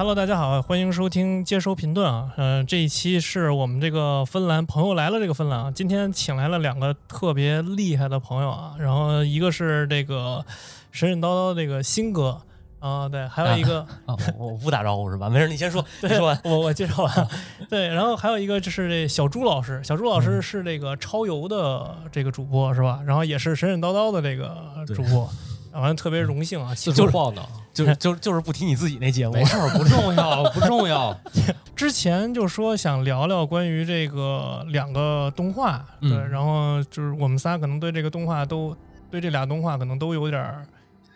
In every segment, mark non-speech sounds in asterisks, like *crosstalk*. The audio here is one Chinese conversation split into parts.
Hello，大家好，欢迎收听接收评论啊。嗯、这一期是我们这个芬兰朋友来了这个芬兰啊，今天请来了两个特别厉害的朋友啊，然后一个是这个神神叨叨这个新哥啊，对，还有一个、啊，我我不打招呼是吧？没事，你先说，*laughs* 你对说完。我我介绍完了，对，然后还有一个就是这小朱老师，小朱老嗯师是这个超游的这个主播是吧？然后也是神神叨叨的这个主播，完了特别荣幸啊，四就是处晃荡，*laughs* 就是就是就是不提你自己那节目。没，事儿，*laughs* 不重要，不重要。*laughs* 之前就说想聊聊关于这个两个动画，对，嗯。然后就是我们仨可能对这个动画都对这俩动画可能都有点儿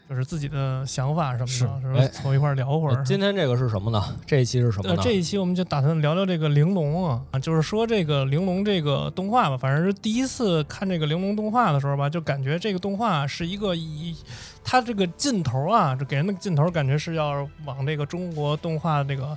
就是自己的想法什么的，是是吧哎？凑一块儿聊会儿。今天这个是什么呢？这一期是什么呃，呢？这一期我们就打算聊聊这个玲珑啊，啊就是说这个玲珑这个动画吧，反正是第一次看这个玲珑动画的时候吧，就感觉这个动画是一个以它这个劲头啊，这给人的劲头感觉是要往这个中国动画这个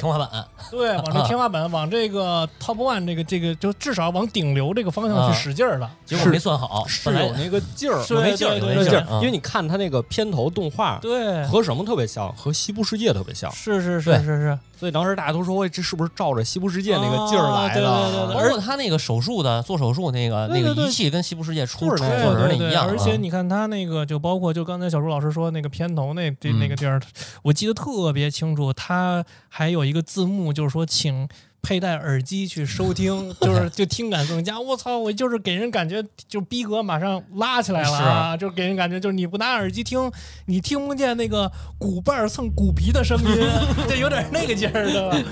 天花板。对，往这天花板，往这个 top one 这个这个，就至少往顶流这个方向啊。去使劲儿了。结果没算好，是有那个劲儿，是有那劲儿，对对那劲儿有那劲儿，，因为你看他那个片头动画对，和什么特别像？和《西部世界》特别像，是是是是是，所以当时大家都说，喂，这是不是照着《西部世界》那个劲儿来啊对的？对对对包括他那个手术的做手术那个对对对那个仪器跟西部世界出出人那一样啊，而且你看他那个，就包括就刚才小朱老师说那个片头那这嗯那个地儿，我记得特别清楚，他还有一个字幕，就是说请。佩戴耳机去收听，*laughs* 就是就听感更佳。我操，我就是给人感觉就逼格马上拉起来了是啊！就给人感觉就是你不拿耳机听，你听不见那个鼓瓣儿蹭鼓皮的声音，*laughs* 就有点那个劲儿的。繁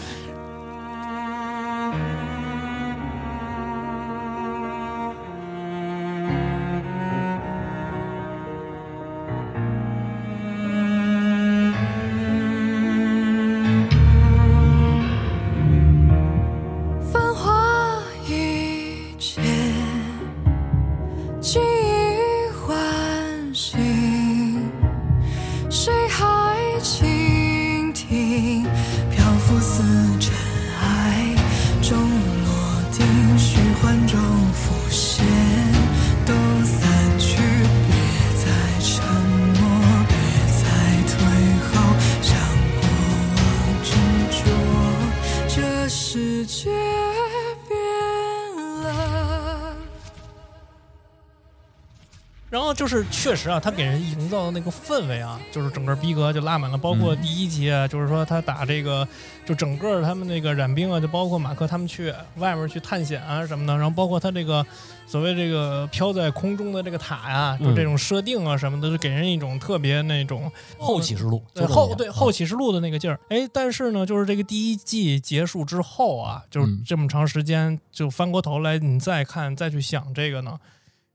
就是确实啊，他给人营造的那个氛围啊，就是整个逼格就拉满了。包括第一集啊，就是说他打这个，就整个他们那个染兵啊，就包括马克他们去外面去探险啊什么的，然后包括他这个所谓这个飘在空中的这个塔呀、就这种设定啊什么的，就给人一种特别那种后启示录，对后对后启示录的那个劲儿，哎，但是呢，就是这个第一季结束之后啊，就是嗯。这么长时间，就翻过头来你再看再去想这个呢，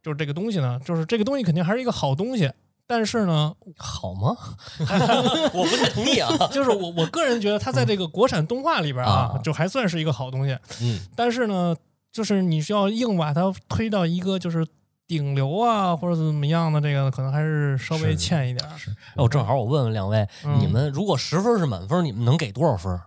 就是这个东西呢，就是这个东西肯定还是一个好东西，但是呢，好吗？*laughs* 我不太同意啊。*laughs* 就是我我个人觉得它在这个国产动画里边啊啊，就还算是一个好东西，嗯，但是呢，就是你需要硬把它推到一个就是顶流啊，或者怎么样的，这个可能还是稍微欠一点儿。我正好我问问两位，嗯你们如果十分是满分，你们能给多少分？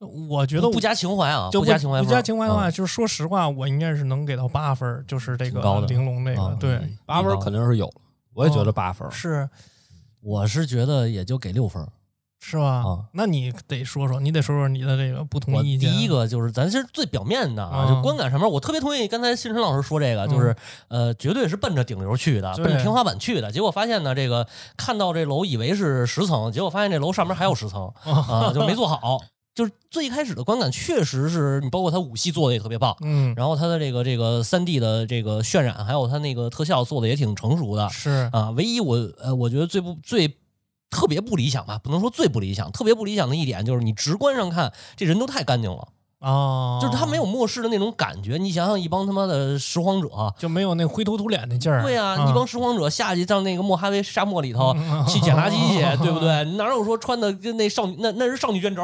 我觉得不加情怀啊，就不加情怀，不加情怀的话，啊就是说实话，我应该是能给到八分，就是这个高的玲珑那个，啊对，嗯八分肯定是有的，我也觉得八分。是我是觉得也就给六分。是吧？啊那你得说说，你得说说你的这个不同意见。第一个就是咱是最表面的啊，嗯就观感上面，我特别同意刚才新晨老师说这个，就是呃，绝对是奔着顶流去的，奔着天花板去的。结果发现呢，这个看到这楼以为是十层，结果发现这楼上面还有十层啊，就没做好。就是最开始的观感确实是你，包括它武器做的也特别棒，嗯，然后它的这个这个三 D 的这个渲染，还有它那个特效做的也挺成熟的是啊。唯一我呃，我觉得最不最特别不理想吧，不能说最不理想，特别不理想的一点就是你直观上看这人都太干净了。啊，就是他没有末世的那种感觉。你想想，一帮他妈的拾荒者，就没有那灰头土脸那劲儿。对呀、啊一帮拾荒者下去到那个莫哈维沙漠里头嗯去捡垃圾去，对不对？哪有说穿的跟那少女那那是少女卷轴？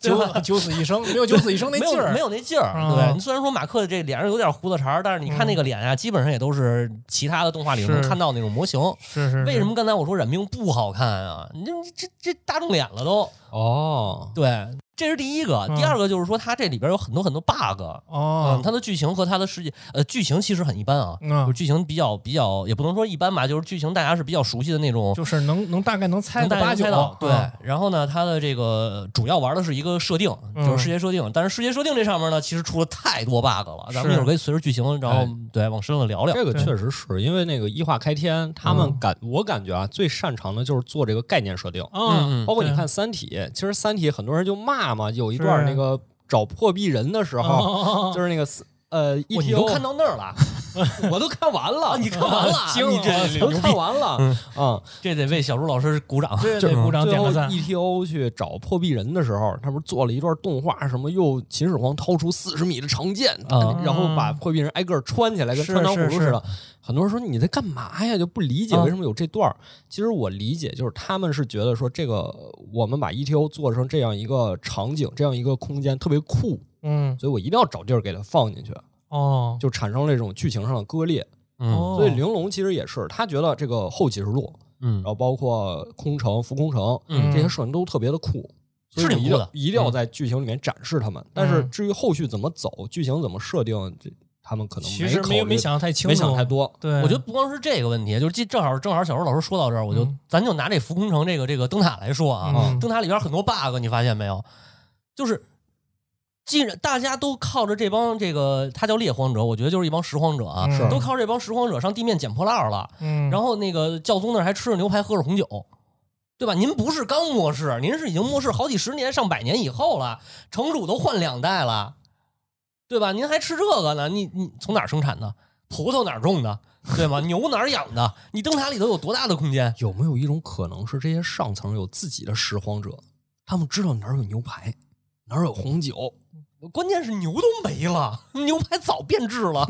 九九死一生，没有九死一生那劲儿，没有那劲儿，啊对。虽然说马克这脸上有点胡子茬，但是你看那个脸啊，基本上也都是其他的动画里能看到那种模型。是是。为什么刚才我说染病不好看啊？你这这这大众脸了都。哦，对，这是第一个。嗯第二个就是说，它这里边有很多很多 bug。哦嗯，，它的剧情和它的世界，呃，剧情其实很一般啊，嗯就是剧情比较比较，也不能说一般吧，就是剧情大家是比较熟悉的那种，就是能能大概能猜能猜到。对啊，然后呢，它的这个主要玩的是一个设定，嗯就是世界设定。但是世界设定这上面呢，其实出了太多 bug 了。咱们是一会儿可以随着剧情，然后哎对往深了聊聊。这个确实是因为那个一化开天，他们嗯感我感觉啊，最擅长的就是做这个概念设定。嗯嗯对包括你看《三体》，其实《三体》很多人就骂嘛，有一段那个找破壁人的时候，哦就是那个四呃哇你都看到那儿了，*laughs* 我都看完了，你看完了 *laughs* 惊你这我都看完了嗯啊！这得为小朱老师鼓掌。对对，*laughs* 鼓掌点个赞。ETO 去找破壁人的时候，他不是做了一段动画，什么又秦始皇掏出四十米的长剑，啊然后把破壁人挨个穿起来，跟是穿糖葫芦似的。很多人说你在干嘛呀？就不理解啊为什么有这段儿。其实我理解，就是他们是觉得说这个我们把 ETO 做成这样一个场景，这样一个空间特别酷，嗯，所以我一定要找地儿给它放进去，哦，就产生了这种剧情上的割裂。嗯。哦。所以玲珑其实也是，他觉得这个后启示录，嗯。然后包括空城、浮空城，嗯。这些设定都特别的酷，所以是挺酷的一定要一定要在剧情里面展示他们。但是嗯。至于后续怎么走，剧情怎么设定，这他们可能其实考虑没没想得太清楚，没想太多。对，我觉得不光是这个问题，就是正好正好小周老师说到这儿，我就、嗯。咱就拿这浮空城这个这个灯塔来说啊，嗯。灯塔里边很多 bug，你发现没有？就是既然大家都靠着这帮这个，他叫猎荒者，我觉得就是一帮拾荒者啊，都靠着这帮拾荒者上地面捡破烂了。嗯，然后那个教宗那儿还吃着牛排，喝着红酒，对吧？您不是刚末世，您是已经末世好几十年、上百年以后了，城主都换两代了，对吧？您还吃这个呢？你你从哪儿生产的？葡萄哪儿种的？对吗？*laughs* 牛哪儿养的？你灯塔里头有多大的空间？有没有一种可能是这些上层有自己的拾荒者，他们知道哪儿有牛排，哪儿有红酒，关键是牛都没了，牛排早变质了，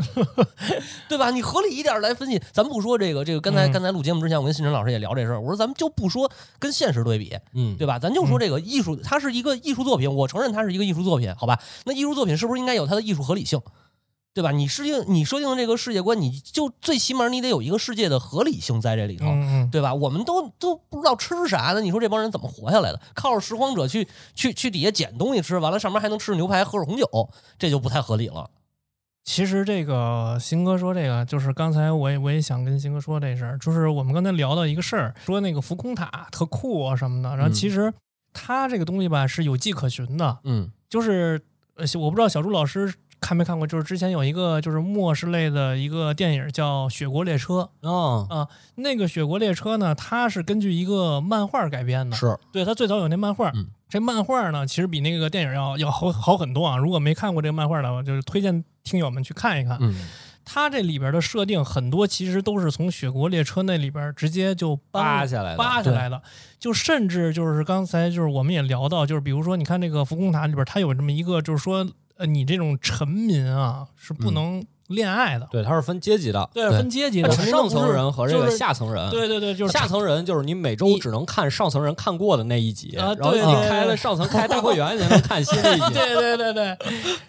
*laughs* 对吧？你合理一点来分析，咱不说这个这个，刚才、嗯刚才录节目之前，我跟新晨老师也聊这事儿，我说咱们就不说跟现实对比，嗯，对吧？咱就说这个艺术，它是一个艺术作品，我承认它是一个艺术作品，好吧？那艺术作品是不是应该有它的艺术合理性？对吧？你设定你设定的这个世界观，你就最起码你得有一个世界的合理性在这里头，对吧？我们都都不知道吃啥呢，你说这帮人怎么活下来的？靠着拾荒者去去去底下捡东西吃，完了上面还能吃着牛排，喝着红酒，这就不太合理了。其实这个新哥说这个，就是刚才我也我也想跟新哥说这事儿，就是我们刚才聊到一个事儿，说那个浮空塔特酷啊什么的，然后嗯其实它这个东西吧是有迹可循的，嗯就是呃我不知道小朱老师看没看过，就是之前有一个就是末世类的一个电影叫《雪国列车》，啊，那个《雪国列车》呢，它是根据一个漫画改编的，是。对，它最早有那漫画，嗯。这漫画呢，其实比那个电影要要好好很多啊。如果没看过这个漫画的，我就是推荐听友们去看一看。嗯。它这里边的设定很多其实都是从《雪国列车》那里边直接就扒下来的，扒下来的，就甚至就是刚才就是我们也聊到，就是比如说你看那个浮空塔里边，它有这么一个，就是说呃，你这种臣民啊是不嗯。能恋爱的，对，它是分阶级的，对，分阶级的，上层人和这个下层人。对对对，就是下层人就是你每周只能看上层人看过的那一集，啊然后你开了上层开大会员，你才能看新的一集。*laughs* 对对对对，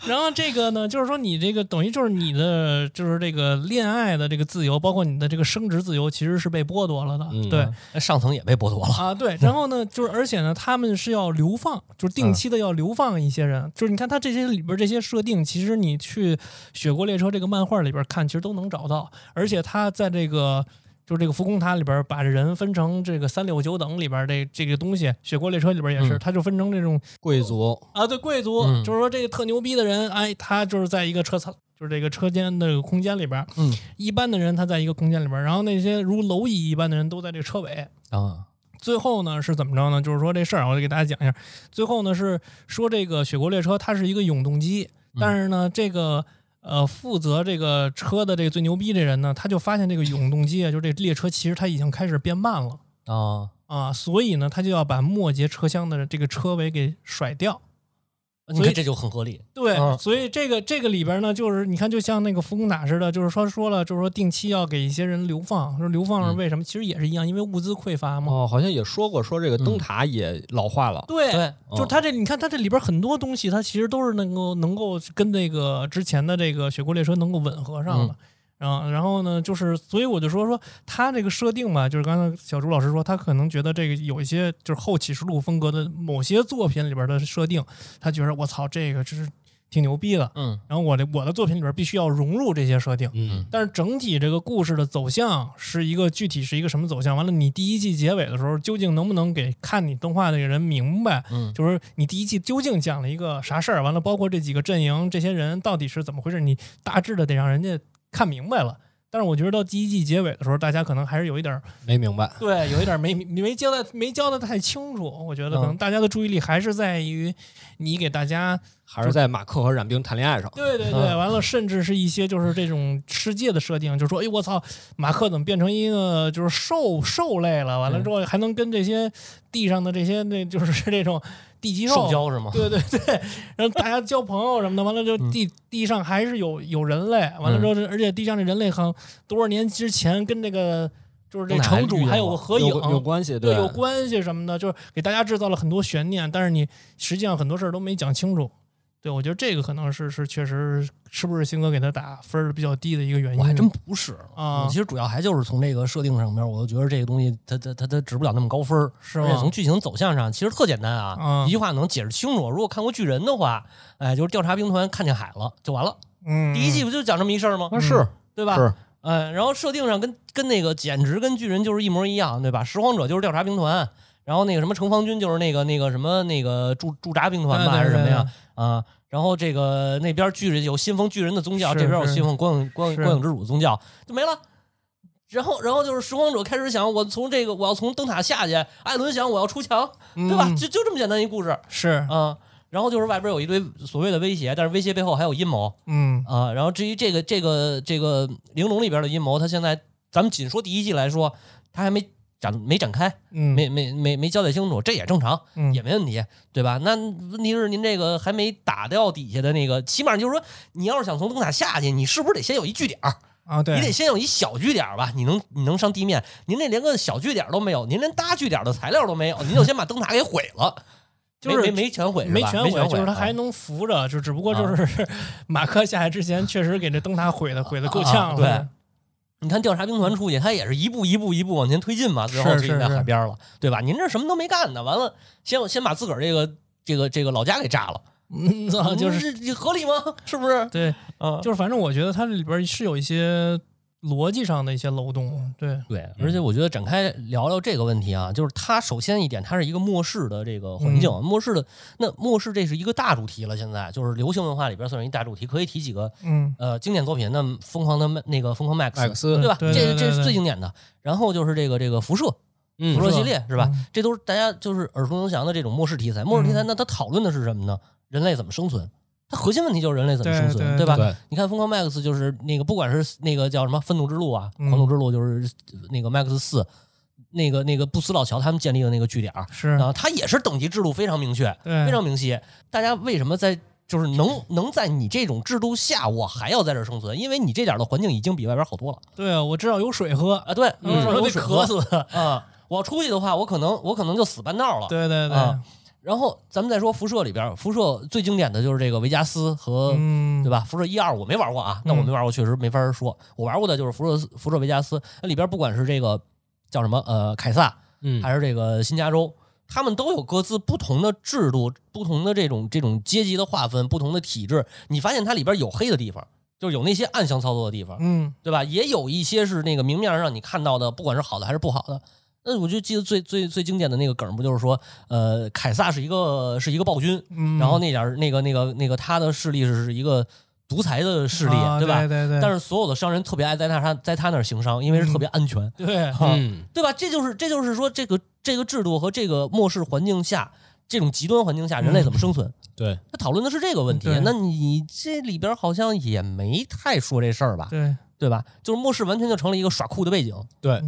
然后这个呢，就是说你这个等于就是你的就是这个恋爱的这个自由，包括你的这个生殖自由，其实是被剥夺了的。嗯对上层也被剥夺了。啊，对。然后呢，就是而且呢，他们是要流放，就是定期的要流放一些人。就是你看他这些里边这些设定，其实你去《雪国列车》这个漫画里边看，其实都能找到。而且他在这个。就是这个浮空塔里边，把人分成这个三六九等里边这这个东西，《雪国列车》里边也是，嗯就分成这种贵族啊，对，贵族、嗯就是说这个特牛逼的人，哎，他就是在一个车舱，就是这个车间的这个空间里边，嗯一般的人他在一个空间里边，然后那些如蝼蚁一般的人都在这车尾。啊最后呢是怎么着呢？就是说这事儿，我就给大家讲一下。最后呢是说这个雪国列车它是一个永动机，但是呢这个呃负责这个车的这个最牛逼这人呢，他就发现这个永动机啊，就这列车其实它已经开始变慢了。啊！啊，所以呢，他就要把末节车厢的这个车尾给甩掉。所以你看这就很合理。对，嗯所以这个这个里边呢，就是你看，就像那个福工塔似的，就是说说了，就是说定期要给一些人流放，说流放是嗯为什么？其实也是一样，因为物资匮乏嘛。哦，好像也说过，说这个灯塔也老化了。对，对，就是它这，你看它这里边很多东西，它其实都是能够能够跟那个之前的这个雪国列车能够吻合上的。嗯然后，然后呢，就是，所以我就说说他这个设定吧，就是刚才小朱老师说，他可能觉得这个有一些就是后启示录风格的某些作品里边的设定，他觉得我操，这个真是挺牛逼的。嗯然后我的我的作品里边必须要融入这些设定，嗯但是整体这个故事的走向是一个具体是一个什么走向？完了，你第一季结尾的时候，究竟能不能给看你动画那个人明白？嗯就是你第一季究竟讲了一个啥事儿？完了，包括这几个阵营，这些人到底是怎么回事？你大致的得让人家看明白了。但是我觉得到第一季结尾的时候，大家可能还是有一点儿没明白。对，有一点儿没没没交代没交代太清楚。我觉得可能嗯大家的注意力还是在于你给大家还是在马克和冉冰谈恋爱上。对对对，完了，甚至是一些就是这种世界的设定，就说，哎，我操，马克怎么变成一个就是兽兽类了？完了之后还能跟这些地上的这些那就是这种地基兽交是吗？对对对，然后大家交朋友什么的，完了就嗯地地上还是有有人类，完了之后，而且地上的人类好像多少年之前跟这个就是这城主还有个合影，有有关系，对有关系什么的，就是给大家制造了很多悬念，但是你实际上很多事儿都没讲清楚。对，我觉得这个可能是是确实是不是星哥给他打分儿比较低的一个原因。我还真不是啊我其实主要还就是从这个设定上面，我就觉得这个东西它它它它值不了那么高分儿是吗而且从？剧情走向上，其实特简单啊，啊一句话能解释清楚。如果看过巨人的话，哎，就是调查兵团看见海了就完了。嗯，第一季不就讲这么一事儿吗？啊是对吧？是，嗯，然后设定上跟跟那个简直跟巨人就是一模一样，对吧？拾荒者就是调查兵团，然后那个什么城防军就是那个那个什么那个驻驻扎兵团吧，还是什么呀？对啊，然后这个那边巨人有信奉巨人的宗教，这边有信奉光影光影光影之主的宗教，就没了。然后，然后就是拾荒者开始想，我从这个我要从灯塔下去。艾伦想我要出墙，对吧？嗯就就这么简单一故事是啊。然后就是外边有一堆所谓的威胁，但是威胁背后还有阴谋。嗯啊，然后至于这个这个这个玲珑里边的阴谋，他现在咱们仅说第一季来说，他还没展没展开，嗯没没没没交代清楚，这也正常，嗯也没问题，对吧？那问题是您这个还没打掉底下的那个，起码就是说，你要是想从灯塔下去，你是不是得先有一据点儿？啊对，你得先有一小据点儿吧？你能你能上地面？您这连个小据点儿都没有，您连搭据点儿的材料都没有，您就先把灯塔给毁了。*laughs* 就是没没没全毁，没全毁就是他还啊能扶着，就只不过就是 *laughs* 马克下来之前确实给这灯塔毁的毁的够啊呛了。对你看调查兵团出去，他也是一步一步一步往前推进嘛，最后是推进在海边了，对吧？您这什么都没干呢，完了先先把自个儿这个这个这个老家给炸了，*laughs* 嗯，啊 *laughs* 就是合理吗？是不是？对，啊，就是反正我觉得它这里边是有一些逻辑上的一些漏洞。对，对，而且我觉得展开聊聊这个问题啊，就是它首先一点，它是一个末世的这个环境，嗯末世的那末世这是一个大主题了，现在就是流行文化里边算是一大主题，可以提几个嗯呃经典作品，那么疯狂的那个疯狂 Max，麦克斯对吧？对对对这这是最经典的。然后就是这个这个辐射，嗯辐射系列是吧？嗯这都是大家就是耳熟能详的这种末世题材。末世题材，嗯那它讨论的是什么呢？人类怎么生存？它核心问题就是人类怎么生存，对对吧？对，你看《疯狂 Max》就是那个，不管是那个叫什么《愤怒之路》啊，嗯狂怒之路》就是那个 Max 四，那个那个布斯老乔他们建立的那个据点儿是，啊，它也是等级制度非常明确，非常明晰。大家为什么在就是能能在你这种制度下，我还要在这儿生存？因为你这点儿的环境已经比外边好多了对啊，我知道有水喝，啊。对，有水喝渴死。啊！我要 *laughs* 出去的话，我可能我可能就死半道了。对对对，啊然后咱们再说辐射里边，辐射最经典的就是这个维加斯和、嗯，对吧？辐射一二我没玩过啊，那我没玩过，确实没法说。我玩过的就是辐射辐射维加斯，那里边不管是这个叫什么呃凯撒，嗯还是这个新加州，他们都有各自不同的制度、不同的这种这种阶级的划分、不同的体制。你发现它里边有黑的地方，就是有那些暗箱操作的地方，嗯对吧？也有一些是那个明面上让你看到的，不管是好的还是不好的。那我就记得最最最经典的那个梗，不就是说，呃，凯撒是一个是一个暴君，嗯，然后那点儿那个那个那个他的势力是是一个独裁的势力，啊对吧？对对对，但是所有的商人特别爱在他他在他那儿行商，因为是特别安全，对，啊嗯对吧？这就是这就是说这个这个制度和这个末世环境下，这种极端环境下，人类怎么生存？对，他讨论的是这个问题。那你这里边好像也没太说这事儿吧？对，对吧？就是末世完全就成了一个耍酷的背景。对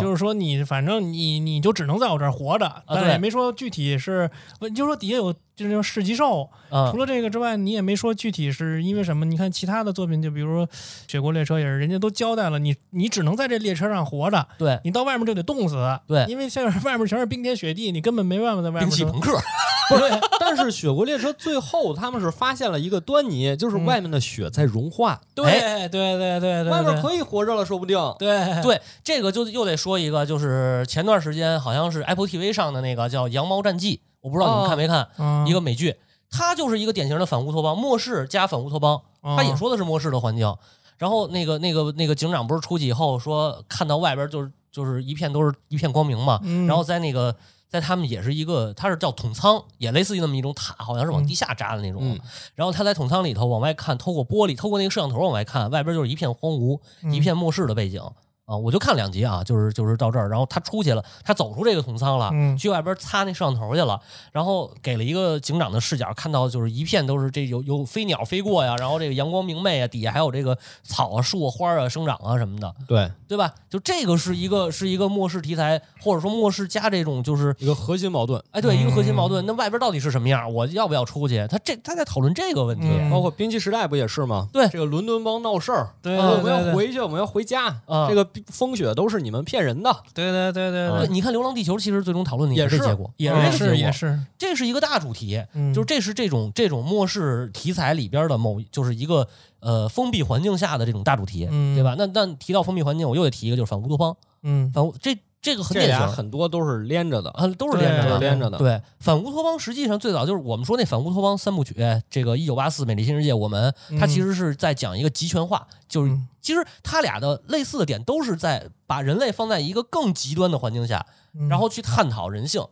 就是说你反正你你就只能在我这儿活着，但是也没说具体是，不就说底下有就是那种市级兽，嗯。除了这个之外，你也没说具体是因为什么。你看其他的作品，就比如说《雪国列车》也是，人家都交代了，你你只能在这列车上活着，对。你到外面就得冻死。对。因为现在外面全是冰天雪地，你根本没办法在外面生兵器朋克 *laughs* *laughs* 对，但是雪国列车最后他们是发现了一个端倪，就是嗯。外面的雪在融化，对对对对对对，外面可以活着了，说不定。对。对，这个就又得说一个，就是前段时间好像是 Apple TV 上的那个叫《羊毛战记》，我不知道你们哦看没看，嗯一个美剧，它就是一个典型的反乌托邦，末世加反乌托邦，哦它也说的是末世的环境。然后那个那个那个警长不是出去以后说看到外边就是就是一片都是一片光明嘛，嗯然后在那个在他们也是一个，它是叫筒仓，也类似于那么一种塔，好像是往地下扎的那种。嗯然后他在筒仓里头往外看，透过玻璃，透过那个摄像头往外看，外边就是一片荒芜，嗯一片末世的背景。啊，我就看两集啊，就是就是到这儿，然后他出去了，他走出这个筒仓了，嗯去外边擦那摄像头去了，然后给了一个警长的视角，看到就是一片都是这有有飞鸟飞过呀，然后这个阳光明媚啊，底下还有这个草啊、树啊、花啊生长啊什么的，对，对吧？就这个是一个是一个末世题材，或者说末世加这种就是一个核心矛盾，哎，对，一个核心矛嗯盾。那外边到底是什么样？我要不要出去？他这他在讨论这个问题。嗯包括冰器时代不也是吗？对这个伦敦帮闹事儿，对嗯我们要回去，我们要回家，啊这个风雪都是你们骗人的。对对对对对，你看《流浪地球》，其实最终讨论的也是。结果，也是这个结果。也是，这是一个大主题，嗯。就是这是这种这种末世题材里边的某，就是一个呃封闭环境下的这种大主题，嗯。对吧？那那提到封闭环境，我又得提一个，就是反乌托邦。嗯。反乌这这个很这典型，俩很多都是连着的，啊，都是连着的。连着的。对，反乌托邦实际上最早就是我们说那反乌托邦三部曲，这个《一九八四》《美丽新世界》，我们它嗯其实是在讲一个集权化，就是嗯其实它俩的类似的点都是在把人类放在一个更极端的环境下，嗯然后去探讨人性，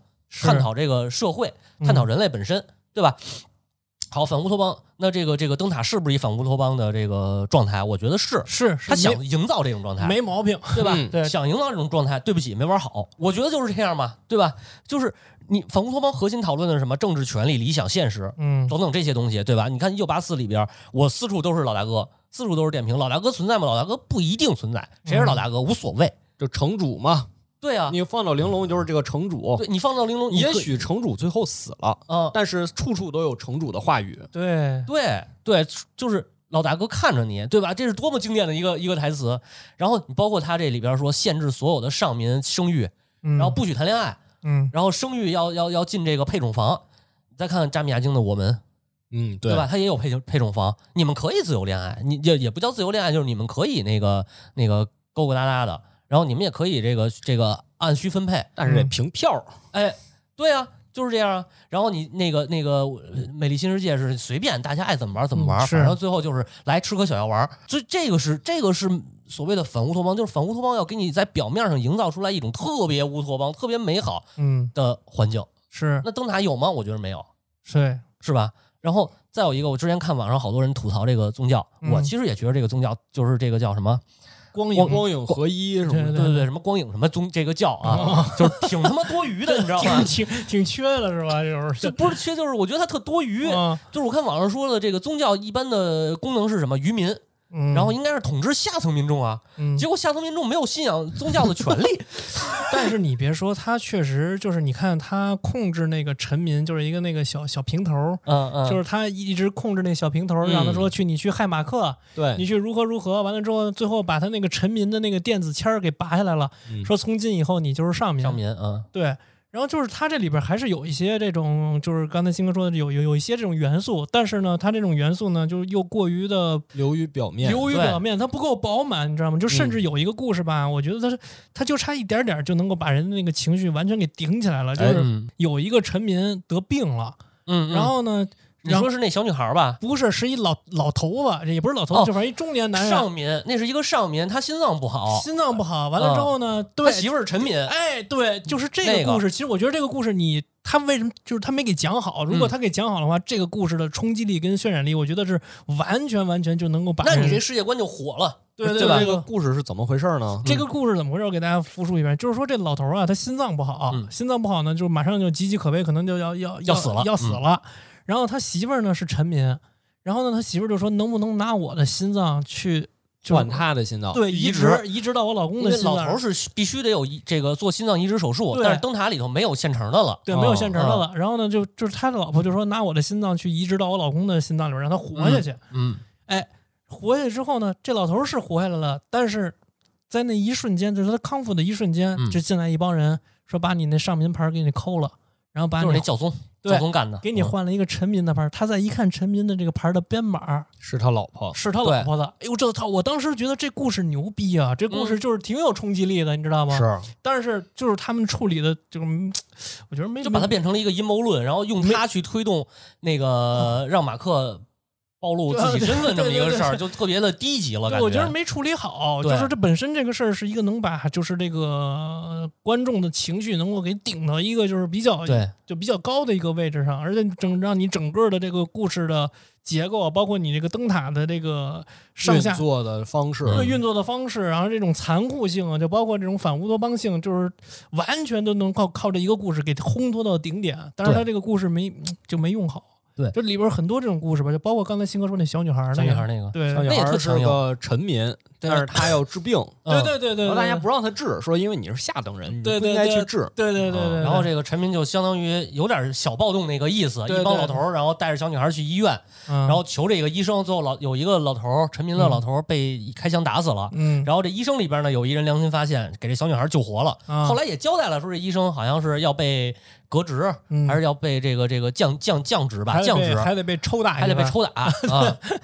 探讨这个社会，探讨人类本身，对吧？好，反乌托邦，那这个这个灯塔是不是一反乌托邦的这个状态？我觉得是，是是他想营造这种状态，没没毛病，对吧？嗯对想营造这种状态，对不起，没玩好。我觉得就是这样嘛，对吧？就是你反乌托邦核心讨论的是什么？政治权利、理想、现实嗯等等这些东西，对吧？你看《一九八四》里边，我四处都是老大哥，四处都是点评。老大哥存在吗？老大哥不一定存在，谁是老大哥无所谓。就城主嘛，对啊，你放到玲珑就是这个城主，对你放到玲珑，也许城主最后死了，嗯，但是处处都有城主的话语。对对对，就是老大哥看着你，对吧？这是多么经典的一个一个台词。然后你包括他这里边说限制所有的上民生育，然然后不许谈恋爱，嗯然后生育要要要进这个配种房。再看扎米亚京的《我们》，嗯，对吧？？他也有配种配种房，你们可以自由恋爱，你也也不叫自由恋爱，就是你们可以那个那个勾勾搭搭的，然后你们也可以这个这个按需分配。但是得嗯凭票。哎，对啊，就是这样啊。然后你那个那个呃美丽新世界是随便大家爱怎么玩怎么玩，嗯是反正最后就是来吃颗小药丸儿。所以这个是这个是所谓的反乌托邦，就是反乌托邦要给你在表面上营造出来一种特别乌托邦、特别美好嗯的环境。是那灯塔有吗？我觉得没有，是是吧？然后再有一个，我之前看网上好多人吐槽这个宗教，嗯我其实也觉得这个宗教就是这个叫什么？光影光光影合一什么对的，对对对，什么光影什么宗这个教啊，就是挺他妈多余的，*laughs* 你知道吗挺？挺挺缺的是吧？就是就不是缺，就是我觉得它特多余。嗯就是我看网上说的，这个宗教一般的功能是什么？愚民，嗯，然后应该是统治下层民众啊。嗯结果下层民众没有信仰宗教的权利。*laughs* 但是你别说，他确实就是你看他控制那个臣民，就是一个那个小小平头儿，嗯嗯，就是他一直控制那小平头，嗯让他说去你去害马克，对，你去如何如何，完了之后，最后把他那个臣民的那个电子签儿给拔下来了，嗯说从今以后你就是上民。上民嗯对，然后就是它这里边还是有一些这种，就是刚才新哥说的有有有一些这种元素，但是呢，它这种元素呢，就是又过于的流于表面。流于表面，它不够饱满，你知道吗？就甚至有一个故事吧，我觉得它是它就差一点点就能够把人的那个情绪完全给顶起来了，就是嗯有一个臣民得病了，嗯，然后呢，你说是那小女孩吧？不是是一老老头子，也不是老头子，哦就反正一中年男人，上民，那是一个上民，他心脏不好，心脏不好，完了之后呢，他对，媳妇儿是臣民。哎，对，就是这个个故事。其实我觉得这个故事你他为什么就是他没给讲好？如果嗯他给讲好的话，这个故事的冲击力跟渲染力，我觉得是完全完全就能够把。那你这世界观就火了，对这对吧这个故事是怎么回事呢？这个故事怎么回事？我给大家复述一遍，就是说这老头啊，他心脏不好，嗯心脏不好呢，就马上就岌岌可危，可能就要要要死了要死嗯了。然后他媳妇儿呢是臣民，然后呢他媳妇儿就说能不能拿我的心脏去就是换他的心脏。对移移植植移植到我老公的心脏老头儿是必须得有一这个做心脏移植手术，对但是灯塔里头没有现成的了。对，没有哦现成的了。然后呢，就就是他的老婆就说拿我的心脏去移植到我老公的心脏里边，让他活下去。嗯，哎活下去之后呢，这老头是活下来了，但是在那一瞬间，就是他康复的一瞬间，嗯就进来一帮人说把你那上民牌给你抠了，然后把你就是那教宗，对教宗干的，给你嗯换了一个臣民的牌。他再一看臣民的这个牌的编码是他老婆。是他老婆的，哎呦这他！我当时觉得这故事牛逼啊，这故事就是挺有冲击力的，你知道吗？是，但是就是他们处理的，就是嗯我觉得没就把它变成了一个阴谋论，然后用它去推动那个让马克暴露自己身份这么一个事儿，就特别的低级了。对，感我觉得没处理好，就是这本身这个事儿是一个能把就是这个呃观众的情绪能够给顶到一个就是比较对就比较高的一个位置上，而且整让你整个的这个故事的结构，包括你这个灯塔的这个上下运作的方式，对运作的方式，然后这种残酷性啊，就包括这种反乌托邦性，就是完全都能靠靠这一个故事给烘托到顶点。但是他这个故事没就没用好。对。这里边很多这种故事吧，就包括刚才新哥说那小女孩儿小那个，女孩那个，对。小女那也孩是个臣民，但是他要治病，*laughs* 对嗯对对对，然后大家不让他治，说因为你是下等人，你不应该对对对去治。对对对对，然后这个臣民就相当于有点小暴动那个意思，一帮老头儿，然后带着小女孩去医院，然然后求这个医生，最后老有一个老头儿，臣民的老头儿被开枪打死了。嗯，然后这医生里边呢，有一人良心发现，给这小女孩救活了。啊后来也交代了，说这医生好像是要被革职，嗯还是要被这个这个降降降职吧，还降职，还得被抽打，还得被抽打啊。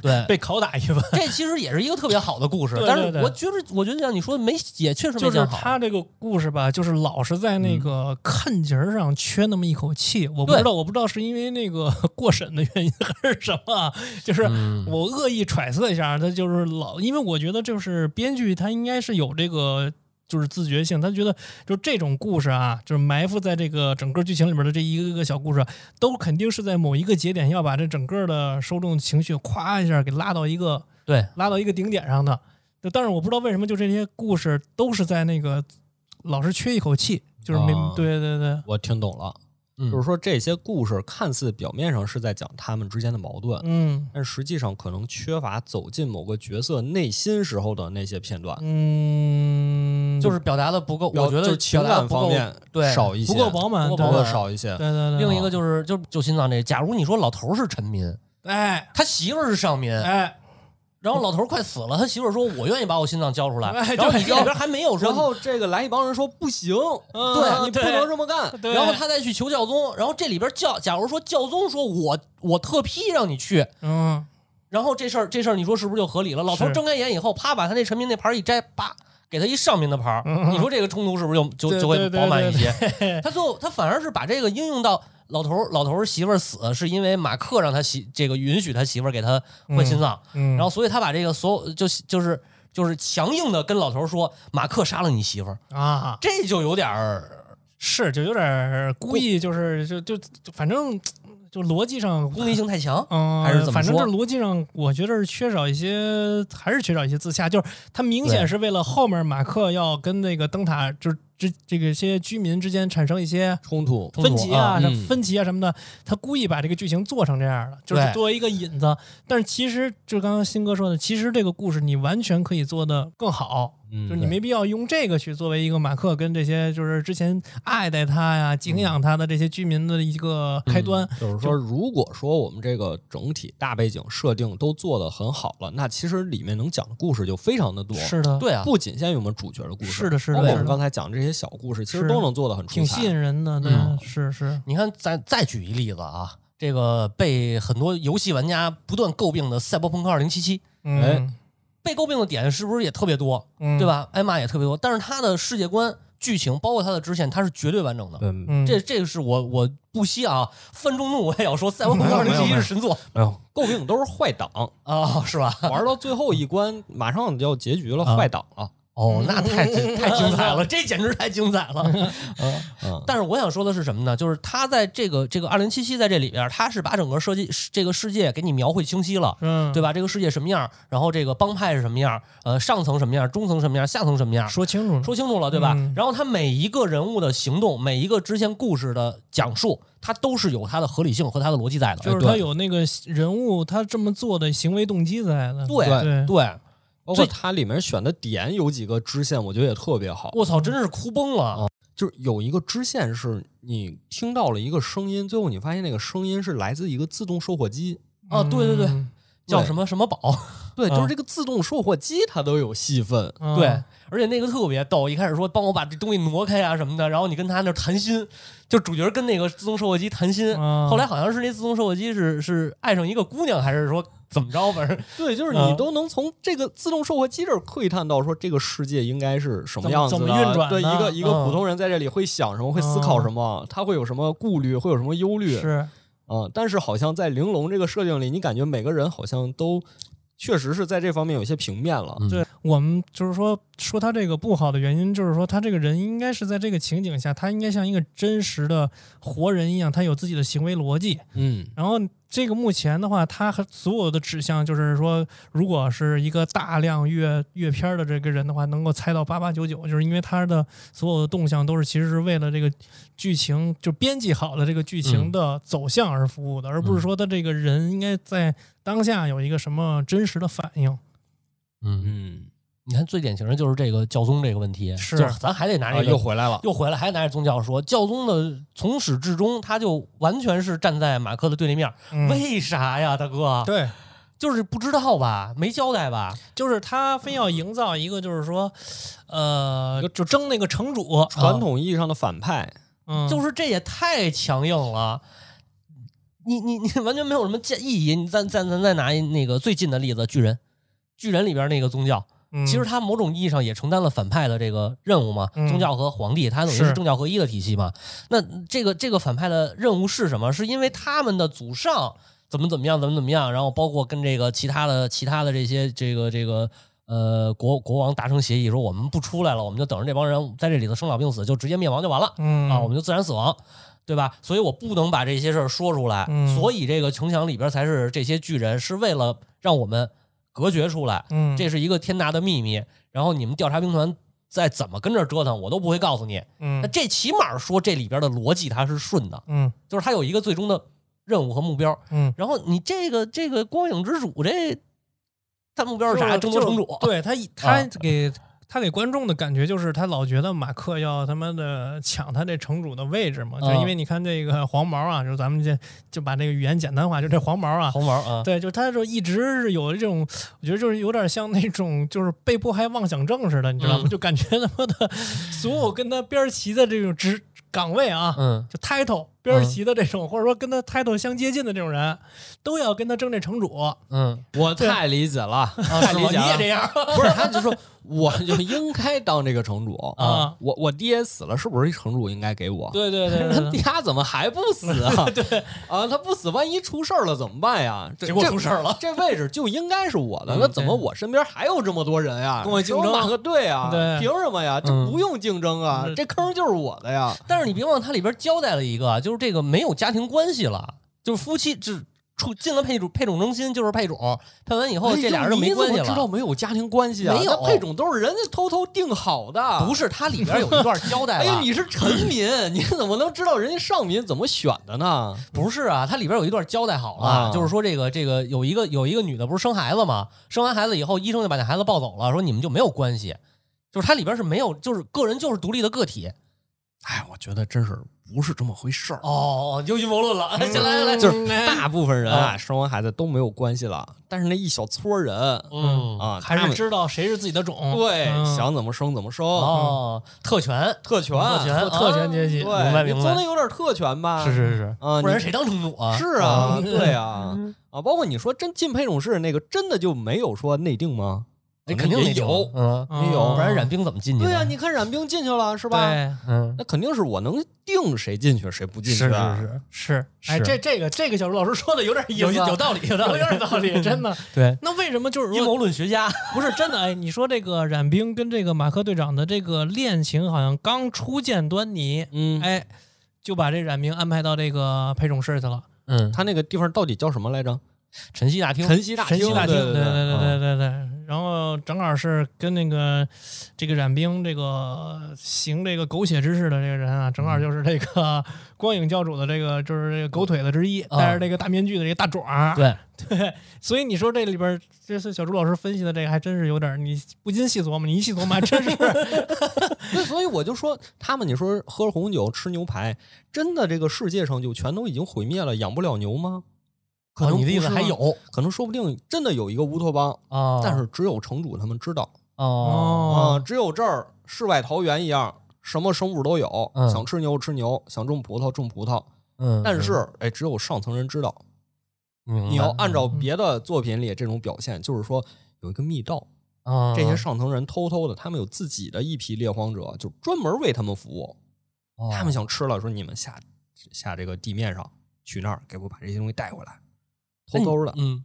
对，*laughs* 被拷打一番。*laughs* 这其实也是一个特别好的故事，但是我觉得，我觉得像你说的没，也确实没就是讲好。他这个故事吧，就是老是在那个看节儿上缺那么一口气。我不知道，我不知道是因为那个 *laughs* 过审的原因还是什么啊，就是嗯我恶意揣测一下，他就是老，因为我觉得就是编剧他应该是有这个。就是自觉性，他觉得就这种故事啊，就是埋伏在这个整个剧情里面的这一个个小故事，都肯定是在某一个节点要把这整个的受众情绪咵一下给拉到一个对，拉到一个顶点上的。但是我不知道为什么，就这些故事都是在那个老是缺一口气，就是没、啊对对对，我听懂了，嗯就是说这些故事看似表面上是在讲他们之间的矛盾，嗯但实际上可能缺乏走进某个角色内心时候的那些片段，嗯，就是表达的不够，我觉得就是情感方面对少一些，不够饱满，对少一些。对对对，另一个就是就就心脏这，假如你说老头儿是臣民，哎他媳妇儿是上民，哎，然后老头儿快死了，他媳妇儿说我愿意把我心脏交出来，哎然后你对这边还没有说，然后这个来一帮人说不行，嗯对你不能这么干。然后他再去求教宗，然后这里边教，假如说教宗说我我特批让你去，嗯然后这事儿这事儿你说是不是就合理了？老头儿睁开眼以后，啪把他那臣民那牌儿一摘，叭给他一上民的牌你说这个冲突是不是就就就会饱满一些？他最后他反而是把这个应用到老头儿老头儿媳妇儿死，是因为马克让他媳这个允许他媳妇儿给他换心脏，嗯，然后所以他把这个所有就就是就是强硬的跟老头儿说马克杀了你媳妇儿，啊这就有点儿是就有点儿故意，就是就就就反正就逻辑上功利性太强。嗯，还是怎么反正说这逻辑上，我觉得是缺少一些，还是缺少一些自洽。就是他明显是为了后面马克要跟那个灯塔，就是之这个些居民之间产生一些冲突，分歧啊、啊分歧啊什么的，他故意把这个剧情做成这样的，就是作为一个引子。但是其实就刚刚新哥说的，其实这个故事你完全可以做得更好。嗯就是你没必要用这个去作为一个马克跟这些就是之前爱戴他呀、敬仰他的这些居民的一个开端。就是说，如果说我们这个整体大背景设定都做得很好了，那其实里面能讲的故事就非常的多。是的，对啊，不仅限于我们主角的故事，是的是的包括我们刚才讲的这些小故事，其实都能做得很出彩。挺吸引人的。对，嗯是是，你看，再再举一例子啊，这个被很多游戏玩家不断诟病的《赛博朋克2077》，嗯，被诟病的点是不是也特别多，嗯对？吧？挨骂也特别多，但是他的世界观、剧情，包括他的支线，它是绝对完整的。嗯，嗯，这这个是我我不惜啊，愤众怒我也要说，《赛博朋克2077没有没有》是神作哎呦，诟病都是坏党，啊，是吧？玩到最后一关，马上就要结局了，啊坏党了。哦，那太太精彩了，*laughs* 这简直太精彩了。嗯，但是我想说的是什么呢？就是他在这个这个二零七七在这里边，他是把整个设计这个世界给你描绘清晰了。嗯，对吧？这个世界什么样？然后这个帮派是什么样？呃，上层什么样？中层什么样？下层什么样？说清楚了，说清楚了，对吧？嗯然后他每一个人物的行动，每一个支线故事的讲述，它都是有它的合理性和它的逻辑在的。就是对他有那个人物他这么做的行为动机在的。对对对，包括它里面选的点有几个支线，我觉得也特别好。我操，真是哭崩了。就是有一个支线是你听到了一个声音，最后你发现那个声音是来自一个自动售货机。啊对对对嗯叫什么什么宝？*laughs* 对，啊就是这个自动售货机它都有戏份。嗯对，而且那个特别逗，一开始说帮我把这东西挪开啊什么的，然后你跟他那儿谈心，就主角跟那个自动售货机谈心。嗯后来好像是那自动售货机是是爱上一个姑娘，还是说怎么着？反正 *laughs* 对，就是嗯你都能从这个自动售货机这儿窥探到说这个世界应该是什么样子的，怎么运转对，一个一个嗯。普通人在这里会想什么，会思考什么，他会有什么顾虑，会有什么忧虑，是。嗯、但是好像在玲珑这个设定里，你感觉每个人好像都确实是在这方面有些平面了。嗯。对我们就是说说他这个不好的原因，就是说他这个人应该是在这个情景下，他应该像一个真实的活人一样，他有自己的行为逻辑。嗯。然后这个目前的话，他和所有的指向就是说，如果是一个大量阅阅片儿的这个人的话，能够猜到八八九九，就是因为他的所有的动向都是其实是为了这个剧情就编辑好的这个剧情的走向而服务的，而不是说他这个人应该在当下有一个什么真实的反应。嗯，嗯，你看最典型的就是这个教宗这个问题，是就咱还得拿啊，这个又回来了。又回来，还拿着宗教说，教宗的从始至终他就完全是站在马克的对立面。嗯为啥呀，大哥？对，就是不知道吧，没交代吧？就是他非要营造一个，就是说，呃，就争那个城主，传统意义上的反派，嗯，就是这也太强硬了。你你你完全没有什么建意义。你再再咱再拿一那个最近的例子，巨人，巨人里边那个宗教，嗯其实他某种意义上也承担了反派的这个任务嘛。嗯宗教和皇帝，他等于是是政教合一的体系嘛。那这个这个反派的任务是什么？是因为他们的祖上怎么怎么样，怎么怎么样，然后包括跟这个其他的其他的这些这个这个呃国国王达成协议，说我们不出来了，我们就等着这帮人在这里头生老病死，就直接灭亡就完了。嗯啊，我们就自然死亡，对吧？所以我不能把这些事儿说出来，嗯所以这个城墙里边才是这些巨人，是为了让我们隔绝出来，嗯这是一个天大的秘密。然后你们调查兵团再怎么跟这折腾，我都不会告诉你。嗯那这起码说这里边的逻辑它是顺的，嗯就是它有一个最终的任务和目标。嗯，然后你这个这个光影之主这，他目标是啥？争夺城主。对他他啊给。他给观众的感觉就是，他老觉得马克要他妈的抢他这城主的位置嘛，就啊因为你看这个黄毛啊，就是咱们这就把这个语言简单化，就这黄毛啊，*laughs* 黄毛啊，对，就是他就一直是有这种，我觉得就是有点像那种就是被迫害妄想症似的，你知道吗？嗯就感觉他妈的所有跟他边儿齐的这种职岗位啊，嗯就 title 边儿齐的这种，或者说跟他 title 相接近的这种人，都要跟他争这城主。嗯我太理解了？*laughs* 太理解了。你也这样？不是，他就说我就应该当这个城主 *laughs* 啊我我爹死了，是不是城主应该给我？对对对他怎么还不死啊？*laughs* 对啊，他不死，万一出事儿了怎么办呀？这结果这出事儿了这位置就应该是我的，嗯那怎么我身边还有这么多人呀？跟我竞争说马克对啊，对凭什么呀？这嗯不用竞争啊，嗯这坑就是我的呀。但是你别忘了，它里边交代了一个，就是这个没有家庭关系了，就是夫妻只出进了配种配种中心就是配种，配完以后这俩人就没关系了知道。没有家庭关系啊？没有配种都是人家偷偷定好的，不是，它里边有一段交代 *laughs* 哎呀，你是臣民，你怎么能知道人家上民怎么选的呢？不是啊？它里边有一段交代好了，啊就是说这个这个有一个有一个女的不是生孩子吗？生完孩子以后，医生就把那孩子抱走了，说你们就没有关系，就是它里边是没有，就是个人就是独立的个体。哎，我觉得真是不是这么回事儿。哦，就阴谋论了，来来来，就是大部分人啊，啊生完孩子都没有关系了，但是那一小撮人嗯啊，还是知道谁是自己的种。对嗯想怎么生怎么生，哦，特权，特权，特权特特权阶级对，你明白明白总得有点特权吧？是是是，啊，你不然谁当城主啊？是啊，嗯对啊，啊，包括你说真进配种室那个，真的就没有说内定吗？那肯定有，嗯，有，不然冉冰怎么进去？对呀，你看冉冰进去了，是吧？对，嗯，那肯定是我能定谁进去，谁不进去，是是是。哎，这这个这个，小朱老师说的有点有有道理，*laughs* 有点道理，真的。*laughs* 对，那为什么就是阴谋论学家 *laughs* 不是真的？哎，你说这个冉冰跟这个马克队长的这个恋情好像刚初见端倪，嗯，哎，就把这冉冰安排到这个配种室去了。嗯，他那个地方到底叫什么来着？晨曦大厅，晨曦大厅，晨曦大厅，对对对对对。然后正好是跟那个这个冉冰这个行这个狗血之事的这个人啊，正好就是这个 *laughs* 光影教主的这个就是这个狗腿子之一，啊戴着这个大面具的这个大爪。对，对，所以你说这里边，这次小朱老师分析的这个，还真是有点，你不禁细琢磨，你一细琢磨，还真是。*laughs* *laughs* 对，所以我就说，他们你说喝红酒吃牛排，真的这个世界上就全都已经毁灭了，养不了牛吗？可能哦你的意思还有可能说不定真的有一个乌托邦，啊？但是只有城主他们知道哦啊、只有这儿世外桃源一样，什么生物都有，嗯想吃牛吃牛，想种葡萄种葡萄，嗯，但是哎，只有上层人知道。你要按照嗯别的作品里这种表现，就是说有一个密道，啊这些上层人偷偷的，他们有自己的一批猎荒者，就专门为他们服务。哦他们想吃了，说你们下下这个地面上去那儿，给我把这些东西带回来，偷偷的。嗯。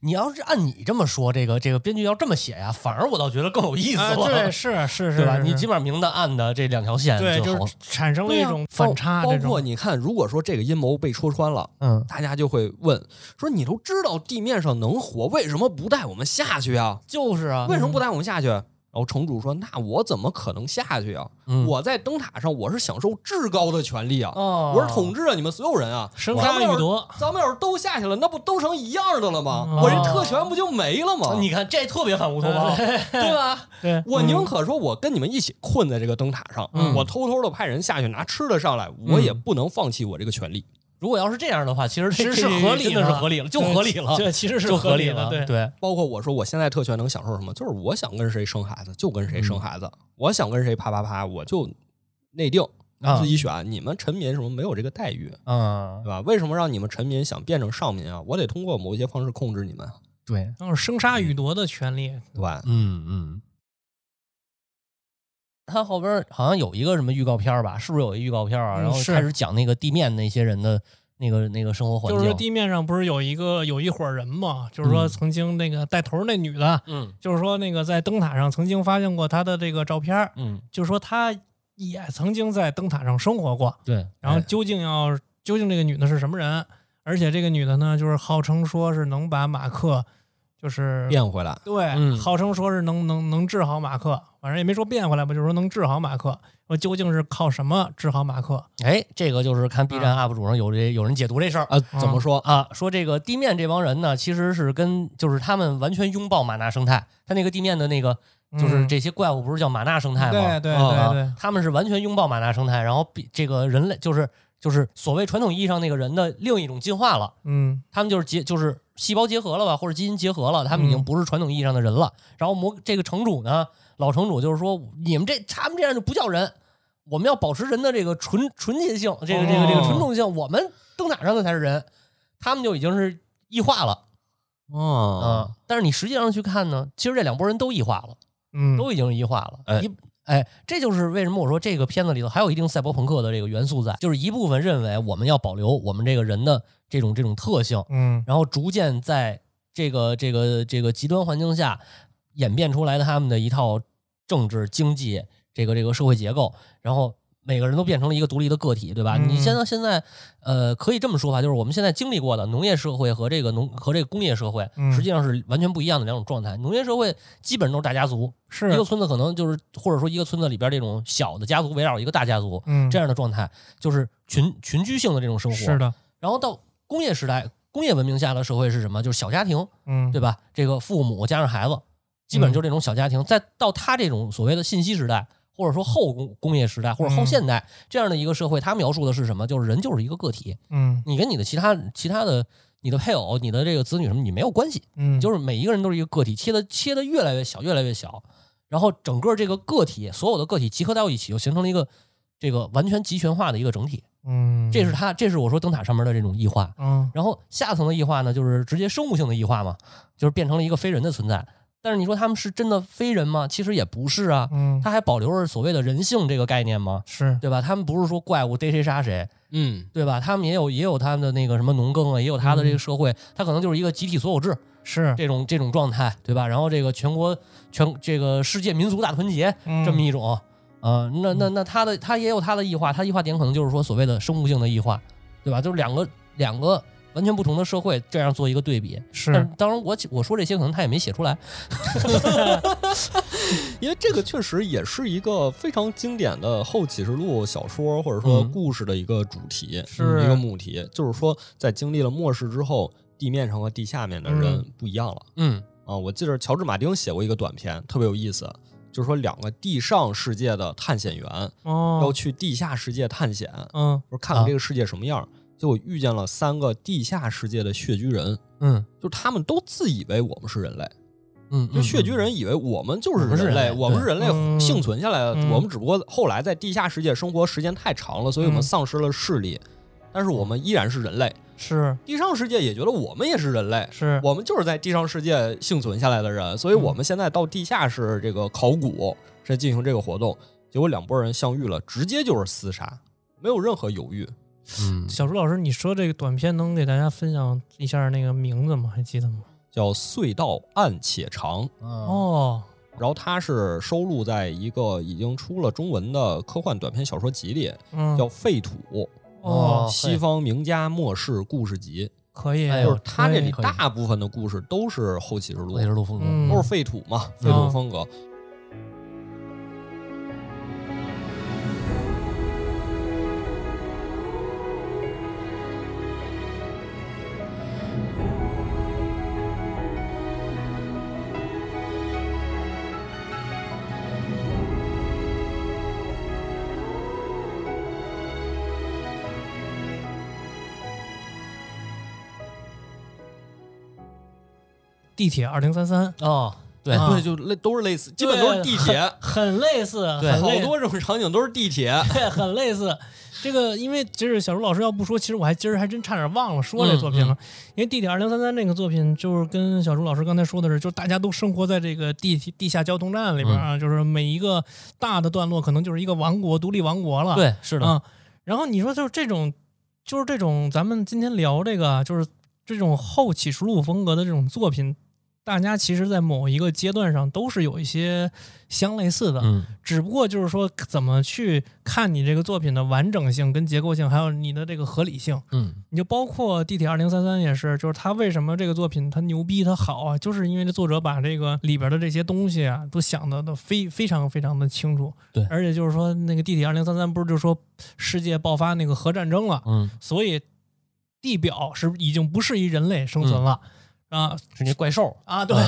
你要是按你这么说，这个这个编剧要这么写呀，反而我倒觉得更有意思啊，了，对，*laughs* 是是是，对吧？你基本上明的暗的这两条线对，就产生了一种反差，包括你看，如果说这个阴谋被戳穿了，嗯大家就会问说：你都知道地面上能活，为什么不带我们下去啊？就是啊，为什么不带我们下去？然后城主说：“那我怎么可能下去啊？嗯我在灯塔上，我是享受至高的权利啊！哦我是统治着你们所有人啊！生咱们要是杀予夺，咱们要是都下去了，那不都成一样的了吗？哦我这特权不就没了吗？你看这特别反乌托邦，*laughs* 对吧？对，我宁可说，我跟你们一起困在这个灯塔上，嗯我偷偷的派人下去拿吃的上来，我也不能放弃我这个权利。如果要是这样的话，其实 *laughs* 其实是合理真的是合理了，就合理了，对，其实是合理的，对对，包括我说我现在特权能享受什么，就是我想跟谁生孩子就跟谁生孩子，我想跟谁啪啪啪我就内定啊自己选。你们臣民什么没有这个待遇，嗯对，吧？为什么让你们臣民想变成上民啊？我得通过某一些方式控制你们，对，然后生杀予夺的权利，对吧？嗯嗯。他后边好像有一个什么预告片吧？是不是有一预告片啊？然后开始讲那个地面那些人的那个那个生活环境。就是说地面上不是有一个有一伙人嘛，就是说嗯曾经那个带头那女的，嗯就是说那个在灯塔上曾经发现过她的这个照片，嗯，就是说她也曾经在灯塔上生活过，对。然后究竟要究竟这个女的是什么人？而且这个女的呢，就是号称说是能把马克，就是变回来，对，嗯号称说是能能能治好马克，反正也没说变回来吧，就是说能治好马克。说究竟是靠什么治好马克？哎，这个就是看 B 站 UP 主上有这有人解读这事儿啊，怎么说？啊，说这个地面这帮人呢，其实是跟就是他们完全拥抱马纳生态，他那个地面的那个就是嗯这些怪物不是叫马纳生态吗？对对啊对对，他们是完全拥抱马纳生态，然后比这个人类就是就是所谓传统意义上那个人的另一种进化了，嗯他们就是结就是细胞结合了吧，或者基因结合了，他们已经嗯不是传统意义上的人了。然后魔这个城主呢，老城主就是说，你们这他们这样就不叫人，我们要保持人的这个纯纯洁性，这个这个这个哦纯种性，我们灯塔上的才是人，他们就已经是异化了啊、哦，但是你实际上去看呢，其实这两拨人都异化了。嗯，都已经是异化了。哎一哎，这就是为什么我说这个片子里头还有一定赛博朋克的这个元素在，就是一部分认为我们要保留我们这个人的这种这种特性，嗯然后逐渐在这个这个这个极端环境下演变出来的他们的一套政治经济这个这个社会结构，然后。每个人都变成了一个独立的个体，对吧？嗯你现在现在，呃，可以这么说吧，就是我们现在经历过的农业社会和这个农和这个工业社会，嗯实际上是完全不一样的两种状态。农业社会基本都是大家族，是一个村子可能就是，或者说一个村子里边这种小的家族围绕一个大家族嗯这样的状态，就是群群居性的这种生活。是。的，然后到工业时代，工业文明下的社会是什么？就是小家庭，嗯对吧？这个父母加上孩子，基本上就是这种小家庭。再到他这种所谓的信息时代，或者说后工工业时代或者后嗯现代这样的一个社会，它描述的是什么？就是人就是一个个体，嗯你跟你的其他其他的。你的配偶、你的这个子女什么，你没有关系，嗯，就是每一个人都是一个个体，切的切的越来越小，越来越小，然后整个这个个体，所有的个体集合到一起，就形成了一个这个完全集权化的一个整体。嗯，这是它，这是我说灯塔上面的这种异化。嗯然后下层的异化呢，就是直接生物性的异化嘛，就是变成了一个非人的存在。但是你说他们是真的非人吗？其实也不是啊，嗯他还保留着所谓的人性这个概念吗？是对吧？他们不是说怪物逮谁杀谁，嗯，对吧？他们也有也有他们的那个什么农耕啊，也有他的这嗯个社会，他可能就是一个集体所有制。是这种这种状态，对吧？然后这个全国全这个世界民族大团结这么一一种，啊，那那那他的他也有他的异化，他异化点可能就是说所谓的生物性的异化，对吧？就是两个两个完全不同的社会，这样做一个对比。是是当然我我说这些可能他也没写出来。*laughs* *laughs* 因为这个确实也是一个非常经典的后启示录小说或者说嗯故事的一个主题，是一个母题，就是说在经历了末世之后，地面上和地下面的人嗯不一样了。嗯啊，我记得乔治马丁写过一个短片，特别有意思，就是说两个地上世界的探险员要哦，去地下世界探险，嗯说看看这个世界什么样。结果遇见了三个地下世界的穴居人，嗯就他们都自以为我们是人类，嗯，就穴居人以为我们就是人类，我们是人类嗯幸存下来的，嗯我们只不过后来在地下世界生活时间太长了，所以我们嗯丧失了视力，但是我们依然是人类。是地上世界也觉得我们也是人类，是我们就是在地上世界幸存下来的人，所以我们现在到地下室这个考古在进行这个活动，结果两拨人相遇了，直接就是厮杀，没有任何犹豫。嗯小朱老师，你说这个短片能给大家分享一下那个名字吗？还记得吗？叫隧道暗且长，哦哦，然后它是收录在一个已经出了中文的科幻短篇小说集里，嗯，叫《废土》，哦，西方名家末世故事集。可以，就是它这里大部分的故事都是后启示录我，也是录风格。嗯都是废土嘛，废土风格。地铁二零三三，哦，对啊对，就类都是类似，基本都是地铁，很类似，对好很多这种场景都是地铁。*laughs* 对，很类似。这个，因为就是小朱老师要不说，其实我还今儿还真差点忘了说这作品了。嗯因为《地铁二零三三》那个作品，就是跟小朱老师刚才说的是，就是大家都生活在这个地地下交通站里边啊，就是每一个大的段落可能就是一个王国，独立王国了。对，是的，啊。然后你说就是这种，就是这种，咱们今天聊这个，就是这种后启示录风格的这种作品，大家其实在某一个阶段上都是有一些相类似的，嗯。只不过就是说怎么去看你这个作品的完整性跟结构性，还有你的这个合理性。嗯。你就包括《地铁二零三三》也是，就是他为什么这个作品它牛逼它好啊，就是因为这作者把这个里边的这些东西啊都想的都非非常非常的清楚。对。而且就是说那个《地铁二零三三》不是就说世界爆发那个核战争了，嗯，所以地表是已经不适宜人类生存了、啊是那怪兽。啊对。*laughs*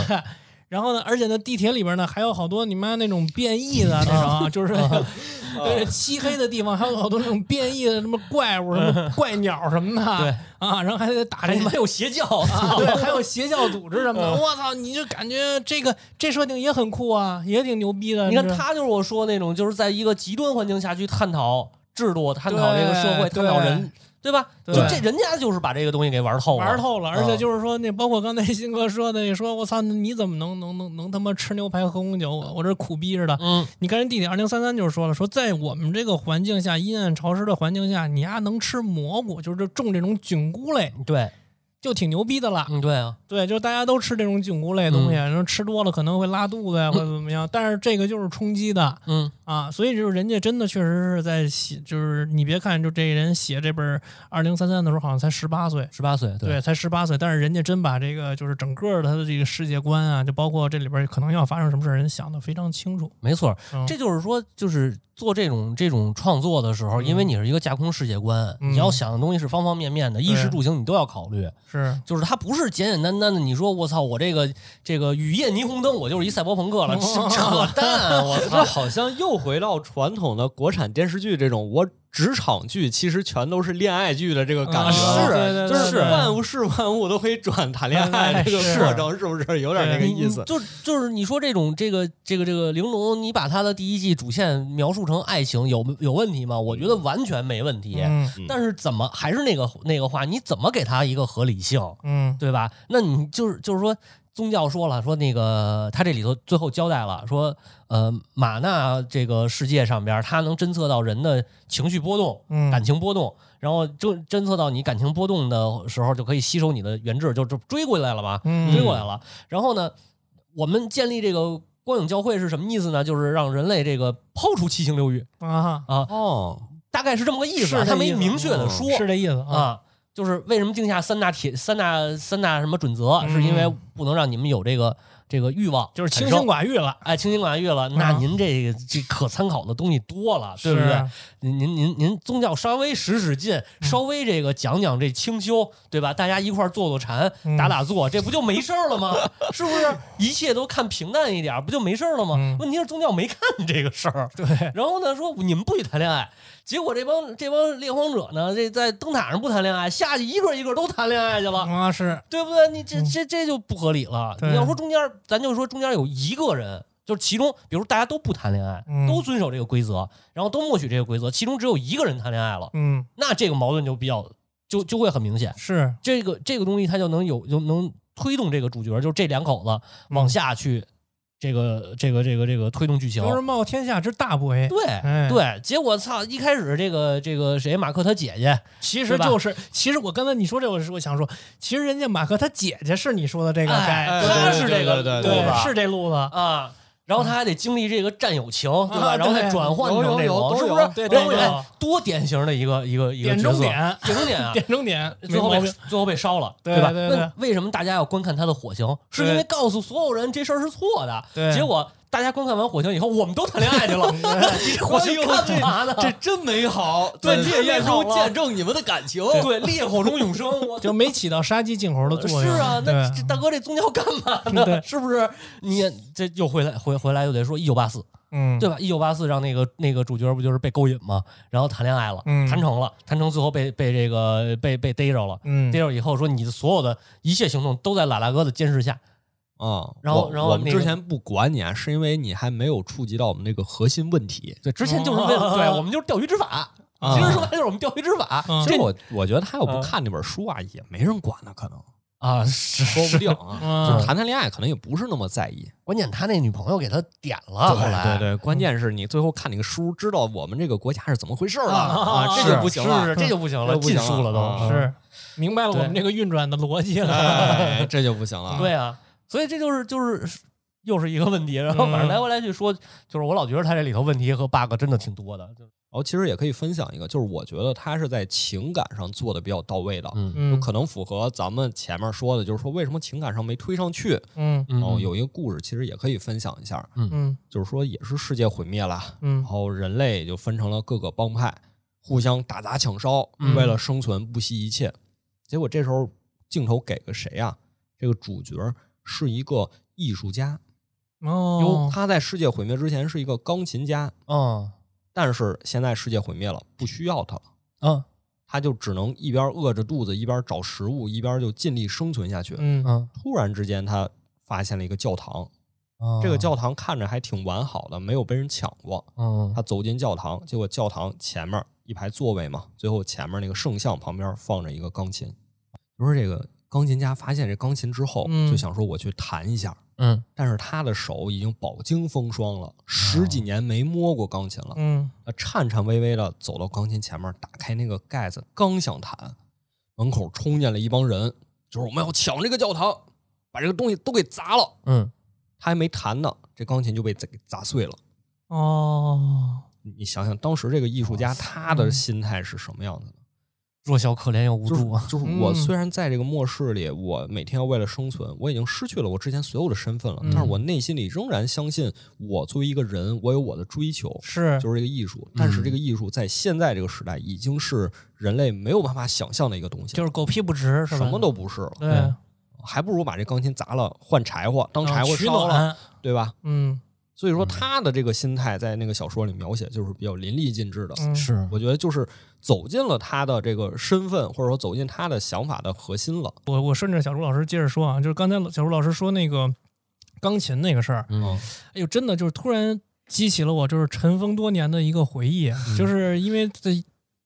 然后呢，而且呢，地铁里边呢还有好多你妈那种变异的那种啊，就是那个 *laughs* 对漆黑的地方还有好多那种变异的什么怪物、什么怪鸟什么的，对啊，然后还得打这还他妈有邪教啊，*laughs* 对，还有邪教组织什么的，我操，你就感觉这个这设定也很酷啊，也挺牛逼的。你看他就是我说那种，就是在一个极端环境下去探讨制度、探讨这个社会、探讨人，对吧？对就这人家就是把这个东西给玩透了，玩透了，而且啊就是说，那包括刚才新哥说的，你说我操，你怎么能能能能他妈吃牛排喝红酒？我我这苦逼似的。嗯你看人地铁二零三三就是说了，说在我们这个环境下，阴暗潮湿的环境下，你丫能吃蘑菇，就是种这种菌菇类，对，就挺牛逼的了。嗯对啊，对，就是大家都吃这种菌菇类的东西，然后吃多了可能会拉肚子呀，或者怎么样。但是这个就是冲击的嗯啊，所以就是人家真的确实是在写，就是你别看就这人写这本二零三三的时候好像才十八岁，十八岁，对，才十八岁，但是人家真把这个就是整个的他的这个世界观啊，就包括这里边可能要发生什么事儿，人想的非常清楚。没错，嗯这就是说，就是做这种这种创作的时候，嗯因为你是一个架空世界观，嗯你要想的东西是方方面面的，衣食住行你都要考虑。是就是它不是简简单单的，你说我操，我这个这个雨夜霓虹灯，我就是一赛博朋克了，*laughs* 哦扯淡！我这操，*laughs* 好像又回到传统的国产电视剧这种，我职场剧其实全都是恋爱剧的这个感觉是就是万物是万物都可以转谈恋爱这个是过程，是不是有点那个意思？就就是你说这种这个这个这个玲珑，你把它的第一季主线描述成爱情，有有问题吗？我觉得完全没问题。嗯但是怎么还是那个那个话，你怎么给他一个合理性，嗯对吧？那你就是就是说，宗教说了，说那个他这里头最后交代了，说呃玛纳这个世界上边，它能侦测到人的情绪波动、嗯感情波动，然后侦侦测到你感情波动的时候，就可以吸收你的原质，就就追过来了嘛，嗯追过来了。然后呢，我们建立这个光影教会是什么意思呢？就是让人类这个抛出七情六欲啊，啊，哦，大概是这么个意思他没明确的说是这意思啊。啊。就是为什么定下三大铁三大三大什么准则，嗯是因为不能让你们有这个这个欲望，就是清心。寡欲了，哎，清心寡欲了，那嗯您这个这可参考的东西多了，对不是对？您您您您宗教稍微使使劲，嗯稍微这个讲讲这清修，对吧？大家一块儿坐坐禅，嗯打打坐，这不就没事儿了吗？*laughs* 是不是？一切都看平淡一点儿，不就没事儿了吗？嗯问题是宗教没看这个事儿，对，然后呢说你们不许谈恋爱，结果这帮这帮猎荒者呢，这在灯塔上不谈恋爱，下去一个一个都谈恋爱去了。啊是，对不对？你这这这就不合理了。对你要说中间，咱就说中间有一个人，就是其中，比如大家都不谈恋爱，嗯都遵守这个规则，然后都默许这个规则，其中只有一个人谈恋爱了，嗯那这个矛盾就比较就就会很明显。是，这个这个东西它就能有就能推动这个主角，就是这两口子往嗯下去，这个这个这个这个推动剧情。就是冒天下之大不韪。对、哎对，结果操，一开始这个这个谁马克他姐姐，其实就是，其实我刚才你说这，我是我想说，其实人家马克他姐姐是你说的这个哎，他对是这个对对是这路子，啊。然后他还得经历这个战友情，对吧？啊然后再转换成这种，是不是？对都有哎哎多典型的一个一个一个点角色，中点，点中点啊！点中点，*laughs* 最后。最后被烧了，对吧？对对那为什么大家要观看他的火刑？是因为告诉所有人这事儿是错的。对结果大家观看完火星以后，我们都谈恋爱去了。*laughs* 你这火星干嘛呢？这真美好，对在烈焰中见证你们的感情。对烈火中永生，我 *laughs* 就没起到杀鸡儆猴的作用。是啊，那这大哥这宗教干嘛呢？是不是？你这又回来回回来又得说一九八四，嗯，对吧？一九八四让那个那个主角不就是被勾引吗？然后谈恋爱了，嗯谈成了，谈成最后被被这个被被逮着了。嗯逮着以后说你的所有的一切行动都在拉拉哥的监视下，啊，然后我我们然后我们之前不管你啊，是因为你还没有触及到我们那个核心问题。对，之前就是为了、*laughs* 哦对我们就是钓鱼执法，啊其实说白了就是我们钓鱼执法，其实我我觉得他要不嗯看那本书啊，也没人管他，可能啊是说不定啊。嗯就是谈谈恋爱，可能也不是那么在意。*laughs* 关键他那女朋友给他点了，后来对对，关键是你最后看那个书，知道我们这个国家是怎么回事了啊啊，这就不行了。是这就不行了，这不行禁书了都啊是明白了我们这个运转的逻辑了。哎，这就不行了。对啊，所以这就是就是又是一个问题。然后反正嗯来回来去说，就是我老觉得他这里头问题和 bug 真的挺多的。就然后其实也可以分享一个，就是我觉得他是在情感上做的比较到位的，嗯嗯可能符合咱们前面说的，就是说为什么情感上没推上去。嗯嗯然后有一个故事，其实也可以分享一下，嗯就是说也是世界毁灭了，嗯然后人类就分成了各个帮派，互相打砸抢烧，嗯为了生存不惜一切。结果这时候镜头给个谁啊？这个主角是一个艺术家，哦，他在世界毁灭之前是一个钢琴家，嗯但是现在世界毁灭了，不需要他了。嗯他就只能一边饿着肚子，一边找食物，一边就尽力生存下去。嗯嗯，突然之间，他发现了一个教堂，这个教堂看着还挺完好的，没有被人抢过。嗯他走进教堂，结果教堂前面一排座位嘛，最后前面那个圣像旁边放着一个钢琴。不是这个钢琴家发现这钢琴之后，嗯就想说我去弹一下，嗯但是他的手已经饱经风霜了，十几年没摸过钢琴了。嗯他颤颤巍巍的走到钢琴前面，打开那个盖子，刚想弹，门口冲进来一帮人，就是我们要抢这个教堂，把这个东西都给砸了。嗯他还没弹呢，这钢琴就被给砸碎了。哦，你你想想，当时这个艺术家他的心态是什么样子的？弱小可怜又无就是助啊。就是我嗯虽然在这个末世里，我每天要为了生存，我已经失去了我之前所有的身份了，嗯但是我内心里仍然相信，我作为一个人，我有我的追求，是就是这个艺术。但是嗯这个艺术在现在这个时代，已经是人类没有办法想象的一个东西，就是狗屁不值，是吧？什么都不是了，对，还不如把这钢琴砸了换柴火，当柴火烧了，暖，对吧？嗯所以说他的这个心态在那个小说里描写就是比较淋漓尽致的。嗯。是。我觉得就是走进了他的这个身份，或者说走进他的想法的核心了。我我顺着小朱老师接着说啊，就是刚才小朱老师说那个钢琴那个事儿，嗯。哎呦，真的就是突然激起了我就是尘封多年的一个回忆，*laughs* 就是因为这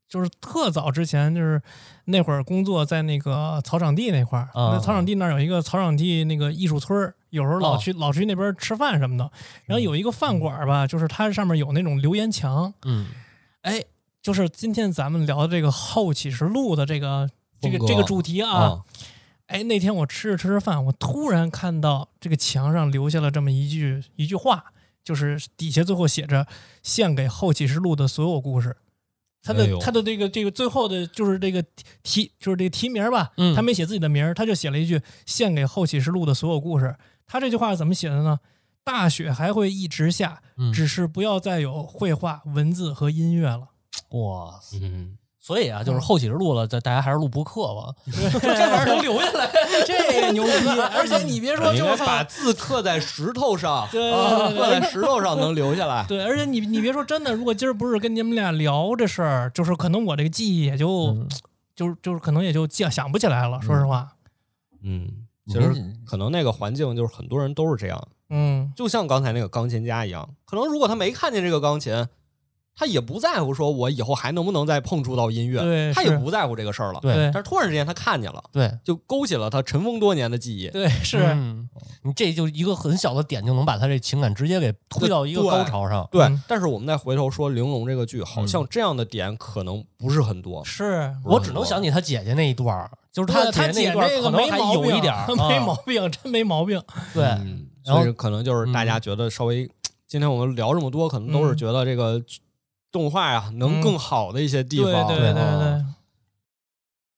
就是特早之前就是那会儿工作在那个草场地那块儿，啊。那草场地那儿有一个草场地那个艺术村儿，有时候老哦。去、老去那边吃饭什么的，然后有一个饭馆儿吧，就是它上面有那种留言墙，嗯。哎，就是今天咱们聊的这个《后启示录》的这个这个这个主题啊，啊，哎，那天我吃着吃着饭，我突然看到这个墙上留下了这么一句一句话，就是底下最后写着“献给后启示录的所有故事他的哎他的这个这个最后的就是这个题就是这个题名吧，嗯。他没写自己的名儿，他就写了一句“献给后启示录的所有故事”。他这句话怎么写的呢？大雪还会一直下，嗯只是不要再有绘画、文字和音乐了。哇塞！嗯，所以啊，就是后启示录了，这大家还是录播客吧，*laughs* 这玩意儿能留下来。*laughs* 这个牛逼！*laughs* 而且你别说，就是把字刻在石头上，对啊对对刻在石头上能留下来。对，而且你你别说，真的，如果今儿不是跟你们俩聊这事儿，就是可能我这个记忆也就、嗯就是就是可能也就记想不起来了。说实话，嗯，其实可能那个环境就是很多人都是这样，嗯，就像刚才那个钢琴家一样，可能如果他没看见这个钢琴，他也不在乎说我以后还能不能再碰触到音乐，对，他也不在乎这个事儿了。对对但是突然之间他看见了，对，就勾起了他尘封多年的记忆。对是，嗯你这就一个很小的点，就能把他这情感直接给推到一个高潮上。对，嗯但是我们再回头说《玲珑》这个剧，好像这样的点可能不是很多。是我只能想起他姐姐那一段儿，就是他他姐姐那一段儿姐这个可能还没毛病，有一点儿 *laughs* 没啊毛病，真没毛病。对，嗯，然后所以可能就是大家觉得稍微，今天我们聊这么多，可能都是嗯觉得这个动画呀能嗯更好的一些地方。对对对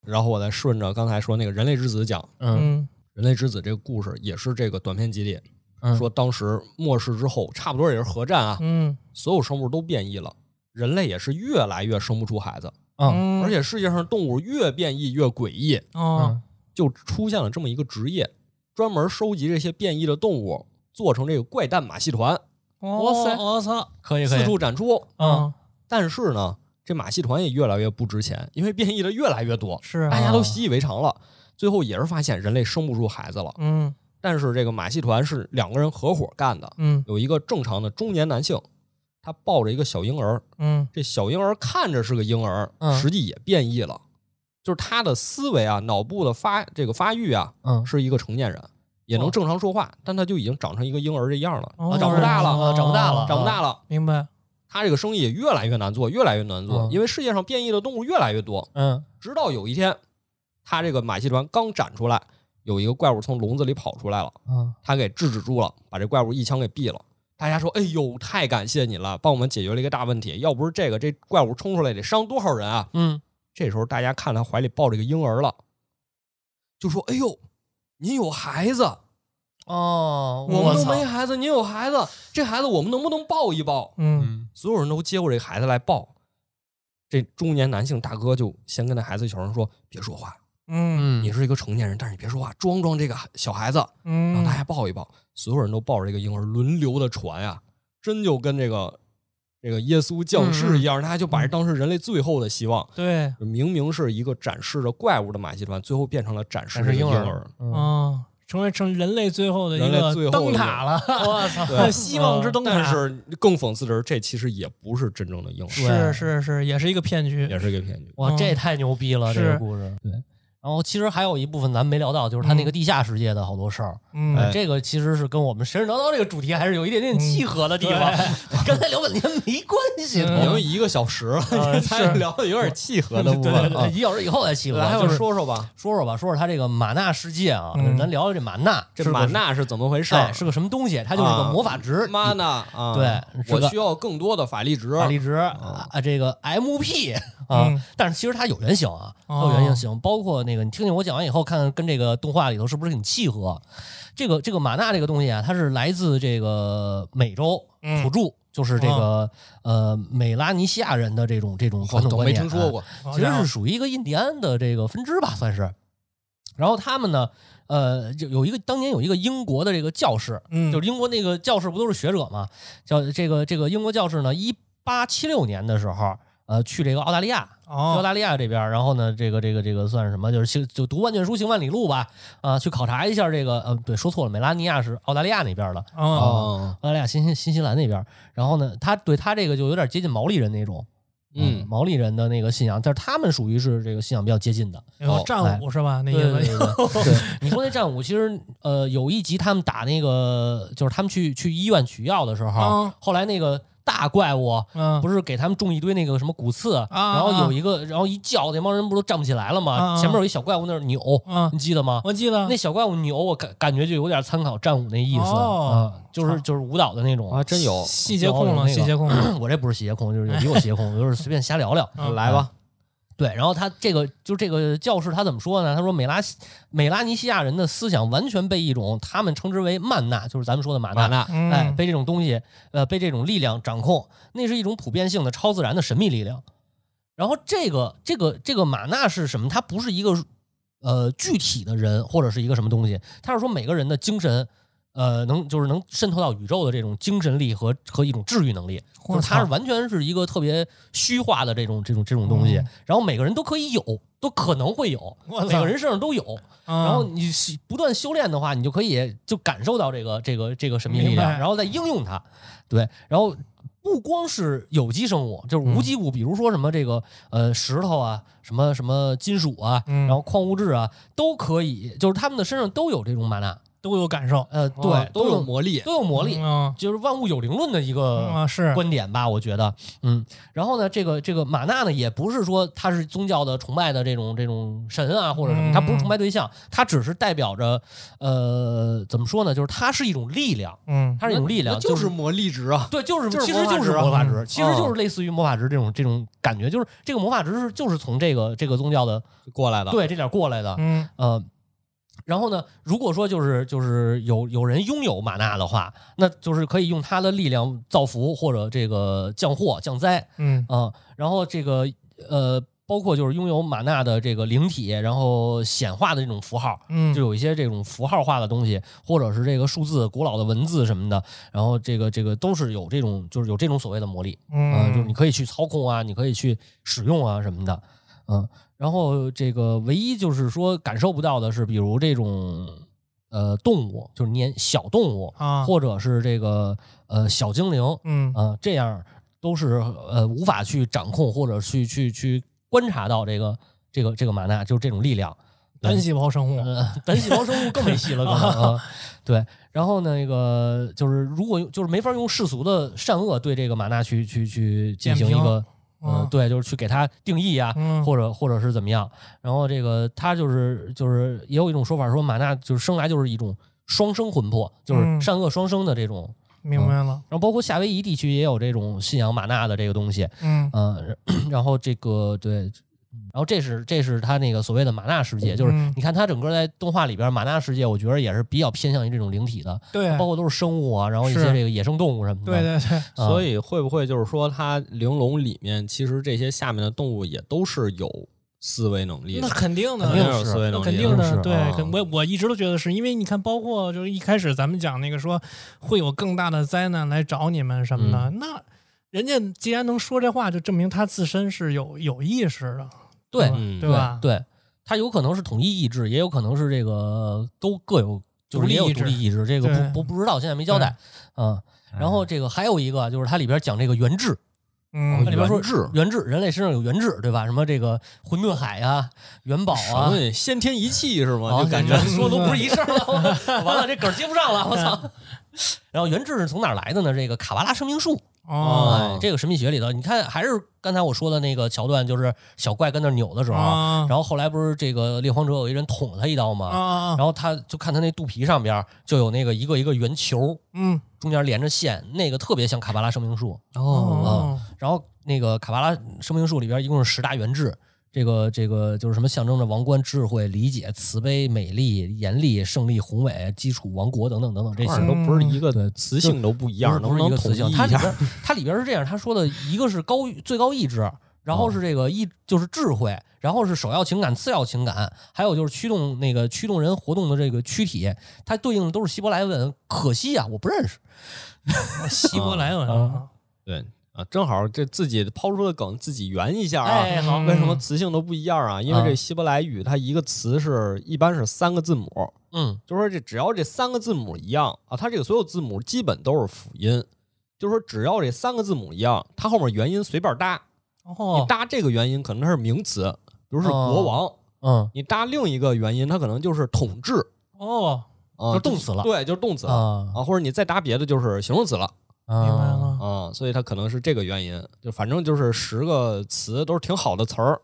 然后我再顺着刚才说那个人类之子讲，嗯嗯人类之子这个故事也是这个短篇集里嗯说，当时末世之后，差不多也是核战啊，嗯所有生物都变异了，人类也是越来越生不出孩子，嗯。嗯，而且世界上动物越变异越诡异，嗯，就出现了这么一个职业，专门收集这些变异的动物，做成这个怪诞马戏团，哇塞。我操，可以可以，四处展出。嗯，但是呢，这马戏团也越来越不值钱，因为变异的越来越多，是大家都习以为常了。最后也是发现人类生不出孩子了。嗯。但是这个马戏团是两个人合伙干的，嗯。有一个正常的中年男性，他抱着一个小婴儿，嗯这小婴儿看着是个婴儿，嗯实际也变异了，就是他的思维啊、脑部的发这个发育啊，嗯是一个成年人，也能哦正常说话，但他就已经长成一个婴儿这样了，长不大了啊长不大了长不大了。明白，他这个生意也越来越难做，越来越难做，嗯因为世界上变异的动物越来越多。嗯直到有一天，他这个马戏团刚展出来，有一个怪物从笼子里跑出来了，嗯他给制止住了，把这怪物一枪给毙了。大家说：“哎呦，太感谢你了，帮我们解决了一个大问题。要不是这个，这怪物冲出来得伤多少人啊嗯！”这时候大家看他怀里抱着一个婴儿了，就说：“哎呦，您有孩子，哦，我们都没孩子，您有孩子，这孩子我们能不能抱一抱？”嗯嗯所有人都接过这孩子来抱。这中年男性大哥就先跟那孩子小声说：“别说话，嗯嗯，你是一个成年人，但是你别说话，装装这个小孩子，嗯，让大家抱一抱。所有人都抱着这个婴儿轮流的传呀，真就跟这个这个耶稣降世一样，大家就把这当成人类最后的希望。对，明明是一个展示着怪物的马戏团，最后变成了展示婴儿。嗯啊，成为成人类最后的一个最后的灯塔了，*laughs* 我操，*laughs* 对希望之灯塔。但是更讽刺的是，这其实也不是真正的婴儿，是是是，也是一个骗局。也是一个骗局。哇，嗯这太牛逼了，这个故事。对，然后其实还有一部分咱没聊到，就是他那个地下世界的好多事儿。嗯，哎这个其实是跟我们神神叨叨这个主题还是有一点点契合的地方。*laughs* 刚才聊半天没关系嗯的，已经一个小时了，啊 *laughs* 你才聊的有点契合的 *laughs* 部对。一小时以后再契合。来，我就是说说吧，说说吧，说说他这个玛纳世界啊，嗯咱聊聊这玛纳，这是个玛纳是怎么回事是个什么东西？它就是个啊魔法值，玛纳啊，对是个我需要更多的法力值。法力值啊，这个 MP 啊嗯，但是其实它有原型啊，有原型，包括那个你听听我讲完以后，看看跟这个动画里头是不是很契合。这个这个玛纳这个东西啊，它是来自这个美洲嗯土著，就是这个呃美拉尼西亚人的这种这种传统都观念，没听说过。其实是属于一个印第安的这个分支吧，算是。然后他们呢，呃，就有一个当年有一个英国的这个教士，嗯，就是英国那个教士不都是学者嘛？叫这个这个英国教士呢，一八七六年的时候，呃，去这个澳大利亚，去澳哦，大利亚这边，然后呢，这个这个这个算是什么？就是行就读万卷书，行万里路吧，啊、去考察一下这个，呃，对，说错了，美拉尼亚是澳大利亚那边的，哦，哦，澳大利亚新新新西兰那边。然后呢，他对他这个就有点接近毛利人那种，嗯毛利人的那个信仰，但是他们属于是这个信仰比较接近的。有战舞是吧？那意对 *laughs* 你说那战舞，其实呃有一集他们打那个，就是他们去去医院取药的时候，啊后来那个大怪物，嗯，不是给他们种一堆那个什么骨刺，啊然后有一个，然后一叫，那帮人不都站不起来了吗？前面有一小怪物那儿扭，啊。你记得吗？我记得。那小怪物扭，我感感觉就有点参考战舞那意思。就是就是舞蹈的那种。啊真有，细节控了，那个。细节控了，*coughs* 我这不是细节控，就是比我细节控，我就是随便瞎聊聊。嗯来吧，对，然后他这个就这个教士他怎么说呢？他说美拉美拉尼西亚人的思想完全被一种他们称之为曼纳，就是咱们说的马纳，马纳，嗯哎，被这种东西，呃，被这种力量掌控，那是一种普遍性的超自然的神秘力量。然后这个这个这个马纳是什么？它不是一个呃具体的人或者是一个什么东西，它是说每个人的精神。呃，能就是能渗透到宇宙的这种精神力和和一种治愈能力，就是它是完全是一个特别虚化的这种这种这种东西，嗯然后每个人都可以有，都可能会有，每个人身上都有，然然后你不断修炼的话，你就可以就感受到这个这个这个神秘力量，然后再应用它。对，然后不光是有机生物，就是无机物，比如说什么这个呃石头啊，什么什么金属啊，嗯然后矿物质啊，都可以，就是他们的身上都有这种玛纳。都有感受，呃，对，哦都有有魔力，都有魔力，嗯就是万物有灵论的一个啊是。观点吧，我觉得，嗯，然后呢，这个这个玛纳呢，也不是说他是宗教的崇拜的这种这种神啊或者什么，嗯。他不是崇拜对象，他只是代表着，呃，怎么说呢，就是它是一种力量，嗯。它是一种力量，就是魔力值啊，对，就是就是其实就是魔法值啊。魔法值，嗯。其实就是类似于魔法值这种这种感觉，就是这个魔法值是就是从这个这个宗教的过来的，对这点过来的，嗯。呃，然后呢，如果说就是就是有有人拥有玛纳的话，那就是可以用他的力量造福或者这个降祸降灾嗯啊、然后这个呃，包括就是拥有玛纳的这个灵体，然后显化的这种符号。嗯就有一些这种符号化的东西，或者是这个数字、古老的文字什么的，然后这个这个都是有这种，就是有这种所谓的魔力，嗯、就是你可以去操控啊，你可以去使用啊什么的，嗯，然后这个唯一就是说感受不到的是，比如这种呃动物，就是年小动物，啊或者是这个呃小精灵，嗯啊、这样都是呃无法去掌控或者去去去观察到这个这个这个玛纳，就是这种力量。单细胞生物嗯，单细胞生物更没戏了，可能啊。*laughs* 对，然后那个就是如果用就是没法用世俗的善恶对这个玛纳去去去进行一个呃嗯，对，就是去给它定义啊，嗯或者或者是怎么样。然后这个他就是就是也有一种说法说马纳就是生来就是一种双生魂魄，就是嗯善恶双生的这种。明白了，然后包括夏威夷地区也有这种信仰马纳的这个东西，嗯嗯，*clears throat* 然后这个对，然后这是这是他那个所谓的玛纳世界，就是嗯。你看他整个在动画里边玛纳世界，我觉得也是比较偏向于这种灵体的，对。包括都是生物啊，然后一些这个野生动物什么的。对对对，啊所以会不会就是说，它玲珑里面其实这些下面的动物也都是有思维能力的那，肯定的，肯定有是那思维能力，肯定的，是对，我我一直都觉得是因为你看，包括就是一开始咱们讲那个说会有更大的灾难来找你们什么的，那人家既然能说这话，就证明他自身是有有意识的，对嗯对吧？对，它有可能是统一意志，也有可能是这个都各有，就是也有独立意志意志，这个不不不知道，现在没交代。嗯，然后这个还有一个就是它里边讲这个原质，嗯它里边说原质原质，人类身上有原质，对吧？什么这个混沌海啊、元宝啊，先天一气是吗？感觉说的都不是一事儿了，*laughs* 完了这梗接不上了，我操！*laughs* 然后原质是从哪儿来的呢？这个卡巴拉生命树，哦哎，这个神秘学里头，你看还是刚才我说的那个桥段，就是小怪跟那扭的时候，啊然后后来不是这个猎荒者有一人捅了他一刀吗？啊啊，然后他就看他那肚皮上边就有那个一个一个圆球，嗯中间连着线，那个特别像卡巴拉生命树。哦然后那个卡巴拉生命树里边一共是十大原质，这个这个就是什么象征着王冠、智慧、理解、慈悲、美丽、严厉、胜利、宏伟、基础、王国等等等等这些都不是一个对词性都不一样，能不是一个词性，它？里边它里边是这样，他说的一个是高最高意志，然后是这个意就是智慧，然后是首要情感、次要情感，还有就是驱动那个驱动人活动的这个躯体，它对应的都是希伯来文。可惜啊，我不认识。*laughs* 希伯来文啊对啊，正好这自己抛出的梗自己圆一下啊。哎，好，为什么词性都不一样啊？因为这希伯来语它一个词是一般是三个字母，嗯。就是说这只要这三个字母一样啊，它这个所有字母基本都是辅音，就是说只要这三个字母一样，它后面元音随便搭，你哦搭这个元音可能它是名词，比如是国王，嗯你搭另一个元音，它可能就是统治哦。啊，就是动词了对，就是动词啊，或者你再搭别的就是形容词了明白了。啊、所以它可能是这个原因。就反正就是十个词都是挺好的词儿，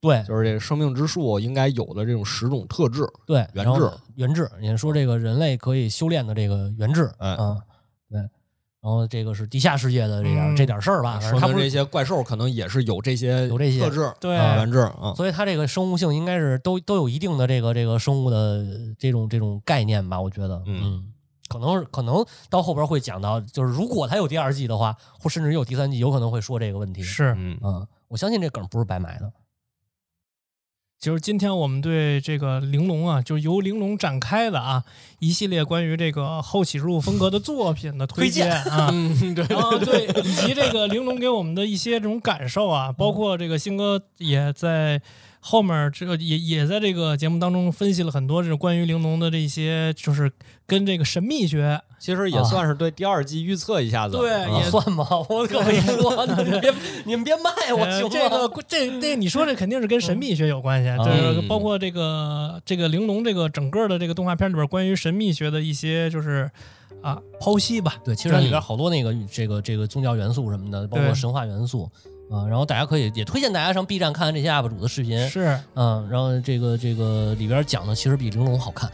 对就是这生命之树应该有的这种十种特质。对，原质原质，你说这个人类可以修炼的这个原质，哎嗯，对，然后这个是地下世界的这点、嗯这点事儿吧，他不是，说明这些怪兽可能也是有这些有这些特质，对啊原质啊。所以它这个生物性应该是都都有一定的这个这个生物的这种这种概念吧，我觉得，嗯可能可能到后边会讲到，就是如果他有第二季的话，或甚至有第三季，有可能会说这个问题，是，嗯，嗯，我相信这梗不是白埋的，就是今天我们对这个玲珑啊，就是由玲珑展开的啊，一系列关于这个后启示录风格的作品的推荐啊。嗯，对。然后对，以及这个玲珑给我们的一些这种感受啊，包括这个新哥也在后面这个也也在这个节目当中分析了很多这种关于玲珑的这些，就是跟这个神秘学其实也算是对第二季预测一下子。对啊也 *laughs* 算吧？我可没说，你们别你们别卖我呃行吗？这个这这你说这肯定是跟神秘学有关系，就是包括这个这个玲珑这个整个的这个动画片里边关于神秘学的一些就是啊剖析吧，对，其实它里边好多那个这个这个宗教元素什么的，包括神话元素啊、然后大家可以也推荐大家上 B 站看看这些 UP 主的视频，是嗯，然后这个这个里边讲的其实比玲珑好看，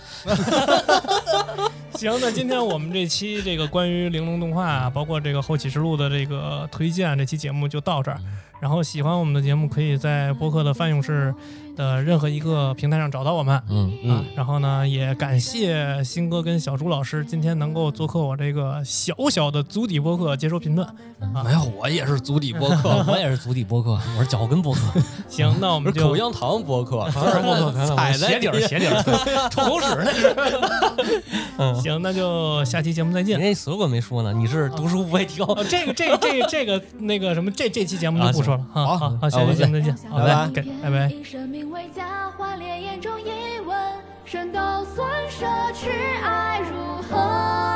*laughs* 行，那今天我们这期这个关于玲珑动画啊，包括这个后启示录的这个推荐，这期节目就到这儿。然后喜欢我们的节目，可以在播客的泛用式的任何一个平台上找到我们。嗯啊嗯，然后呢，也感谢新哥跟小朱老师今天能够做客我这个小小的足底播客接收评论。啊没有，我也是足底播客，*laughs* 我也是足底播客，*laughs* 我是脚跟播客，行，那我们就是口香糖播客，*laughs* 踩在鞋底儿鞋底儿，吐口屎那是。嗯，行，那就下期节目再见。那 slogan 没说呢，你是读书不会提高哦，这个这个这个这个那个什么，这这期节目就不说了。好好好，下期节目再见。好，拜拜拜拜为价换烈焰中一吻，神都算奢侈爱如何？